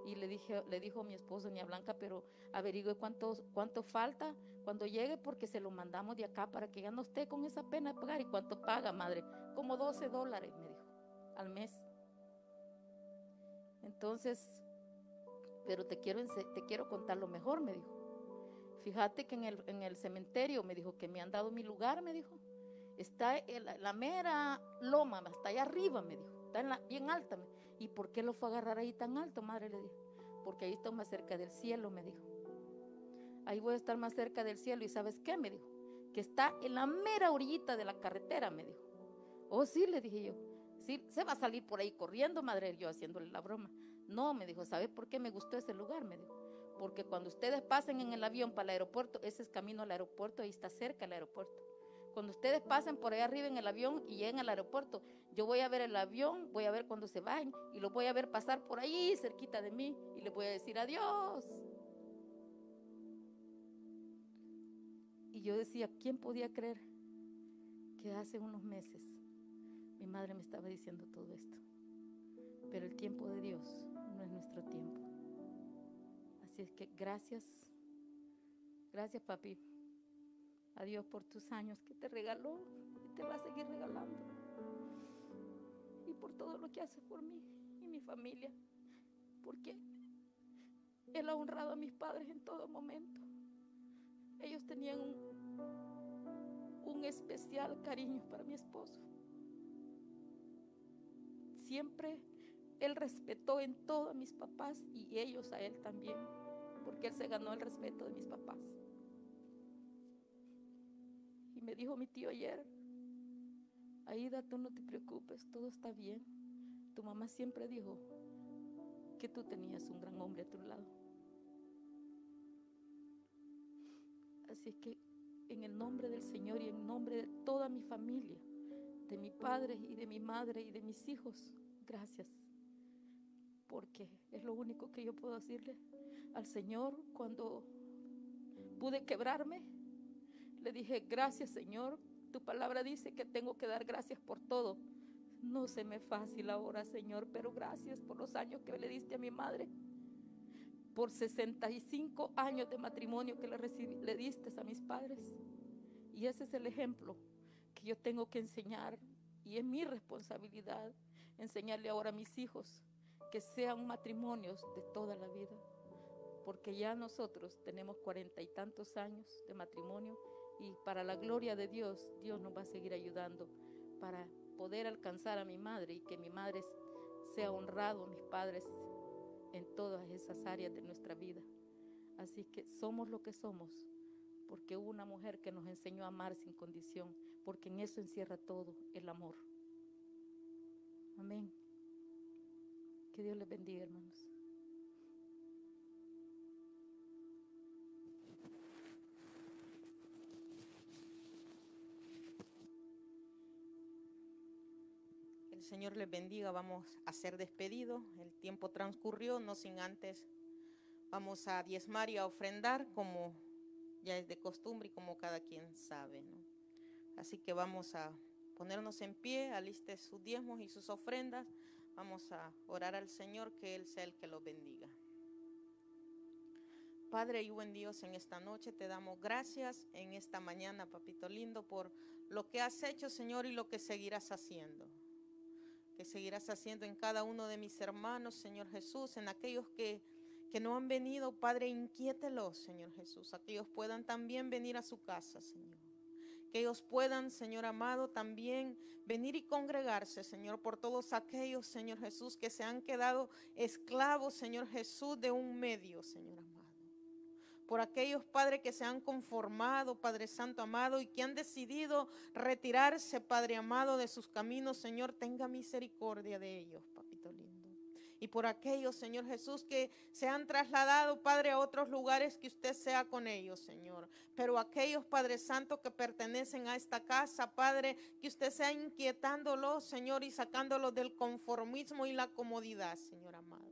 [SPEAKER 4] Y le dije, le dijo mi esposo, doña Blanca, pero averigüe cuánto, cuánto falta cuando llegue porque se lo mandamos de acá para que ya no esté con esa pena de pagar. ¿Y cuánto paga, madre? Como 12 dólares, me dijo, al mes. Entonces, pero te quiero, te quiero contar lo mejor, me dijo. Fíjate que en el, en el cementerio me dijo que me han dado mi lugar, me dijo. Está en la, la mera loma, está allá arriba, me dijo. Está en la, bien alta. me- ¿Y por qué lo fue a agarrar ahí tan alto, madre? Le dije. Porque ahí está más cerca del cielo, me dijo. Ahí voy a estar más cerca del cielo. ¿Y sabes qué? Me dijo. Que está en la mera orillita de la carretera, me dijo. Oh, sí, le dije yo. Sí, se va a salir por ahí corriendo, madre, yo haciéndole la broma. No, me dijo, ¿sabes por qué me gustó ese lugar? Me dijo. Porque cuando ustedes pasen en el avión para el aeropuerto, ese es camino al aeropuerto, ahí está cerca el aeropuerto. Cuando ustedes pasen por ahí arriba en el avión y lleguen al aeropuerto, yo voy a ver el avión, voy a ver cuando se vayan y los voy a ver pasar por ahí cerquita de mí y les voy a decir adiós. Y yo decía, ¿quién podía creer que hace unos meses mi madre me estaba diciendo todo esto? Pero el tiempo de Dios no es nuestro tiempo. Así es que gracias, gracias papi, a Dios por tus años que te regaló y te va a seguir regalando. Y por todo lo que haces por mí y mi familia. Porque Él ha honrado a mis padres en todo momento. Ellos tenían un, un especial cariño para mi esposo. Siempre Él respetó en todo a mis papás y ellos a Él también, porque Él se ganó el respeto de mis papás. Y me dijo mi tío ayer, Aida, tú no te preocupes, todo está bien. Tu mamá siempre dijo que tú tenías un gran hombre a tu lado. Así que en el nombre del Señor y en nombre de toda mi familia, de mi padre y de mi madre y de mis hijos, gracias. Porque es lo único que yo puedo decirle al Señor cuando pude quebrarme. Le dije, gracias Señor, tu palabra dice que tengo que dar gracias por todo. No se me fácil ahora, Señor, pero gracias por los años que le diste a mi madre. Por 65 años de matrimonio que le, le diste a mis padres. Y ese es el ejemplo yo tengo que enseñar. Y es mi responsabilidad enseñarle ahora a mis hijos que sean matrimonios de toda la vida. Porque ya nosotros tenemos cuarenta y tantos años de matrimonio y para la gloria de Dios, Dios nos va a seguir ayudando para poder alcanzar a mi madre y que mi madre sea honrado, mis padres, en todas esas áreas de nuestra vida. Así que somos lo que somos, porque hubo una mujer que nos enseñó a amar sin condición, porque en eso encierra todo el amor. Amén. Que Dios les bendiga, hermanos.
[SPEAKER 2] El Señor les bendiga. Vamos a ser despedidos. El tiempo transcurrió, no sin antes. Vamos a diezmar y a ofrendar como ya es de costumbre y como cada quien sabe. Así que vamos a ponernos en pie, aliste sus diezmos y sus ofrendas. Vamos a orar al Señor que Él sea el que los bendiga. Padre y buen Dios, en esta noche te damos gracias en esta mañana, papito lindo, por lo que has hecho, Señor, y lo que seguirás haciendo. Que seguirás haciendo en cada uno de mis hermanos, Señor Jesús, en aquellos que, que no han venido, Padre, inquiételos, Señor Jesús. Aquellos puedan también venir a su casa, Señor. Que ellos puedan, Señor amado, también venir y congregarse, Señor, por todos aquellos, Señor Jesús, que se han quedado esclavos, Señor Jesús, de un medio, Señor amado por aquellos padres que se han conformado, Padre Santo amado, y que han decidido retirarse, Padre amado, de sus caminos, Señor, tenga misericordia de ellos. Y por aquellos, Señor Jesús, que se han trasladado, Padre, a otros lugares, que usted sea con ellos, Señor. Pero aquellos, Padre Santo, que pertenecen a esta casa, Padre, que usted sea inquietándolos, Señor, y sacándolos del conformismo y la comodidad, Señor amado.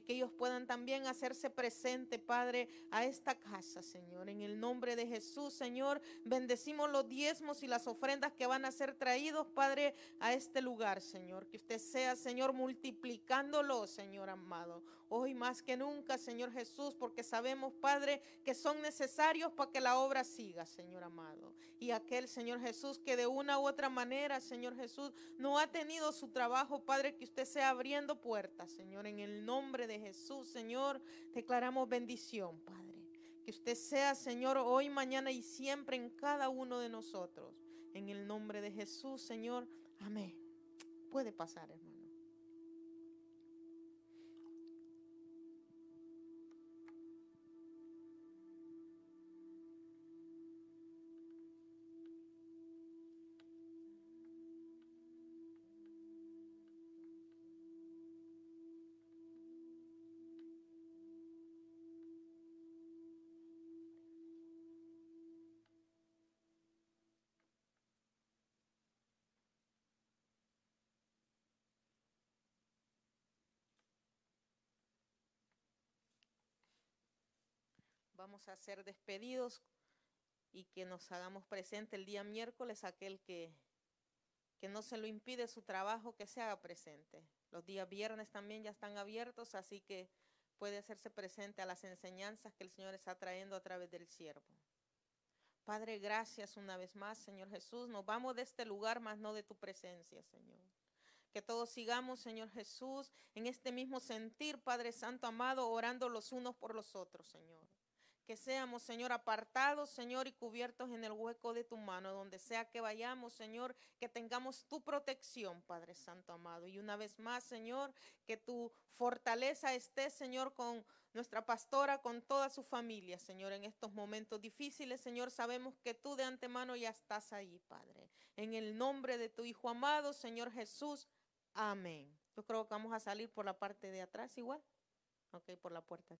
[SPEAKER 2] Y que ellos puedan también hacerse presente, Padre, a esta casa, Señor. En el nombre de Jesús, Señor, bendecimos los diezmos y las ofrendas que van a ser traídos, Padre, a este lugar, Señor. Que usted sea, Señor, multiplicándolo, Señor amado. Hoy más que nunca, Señor Jesús, porque sabemos, Padre, que son necesarios para que la obra siga, Señor amado. Y aquel, Señor Jesús, que de una u otra manera, Señor Jesús, no ha tenido su trabajo, Padre, que usted sea abriendo puertas, Señor. En el nombre de Jesús, Señor, declaramos bendición, Padre. Que usted sea, Señor, hoy, mañana y siempre en cada uno de nosotros. En el nombre de Jesús, Señor. Amén. Puede pasar, hermano. A ser despedidos y que nos hagamos presente el día miércoles aquel que, que no se lo impide su trabajo, que se haga presente. Los días viernes también ya están abiertos, así que puede hacerse presente a las enseñanzas que el Señor está trayendo a través del siervo. Padre, gracias una vez más, Señor Jesús. Nos vamos de este lugar, más no de tu presencia, Señor. Que todos sigamos, Señor Jesús, en este mismo sentir, Padre Santo amado, orando los unos por los otros, Señor. Que seamos, Señor, apartados, Señor, y cubiertos en el hueco de tu mano, donde sea que vayamos, Señor, que tengamos tu protección, Padre Santo amado. Y una vez más, Señor, que tu fortaleza esté, Señor, con nuestra pastora, con toda su familia, Señor, en estos momentos difíciles, Señor, sabemos que tú de antemano ya estás ahí, Padre. En el nombre de tu Hijo amado, Señor Jesús. Amén. Yo creo que vamos a salir por la parte de atrás igual. Ok, por la puerta.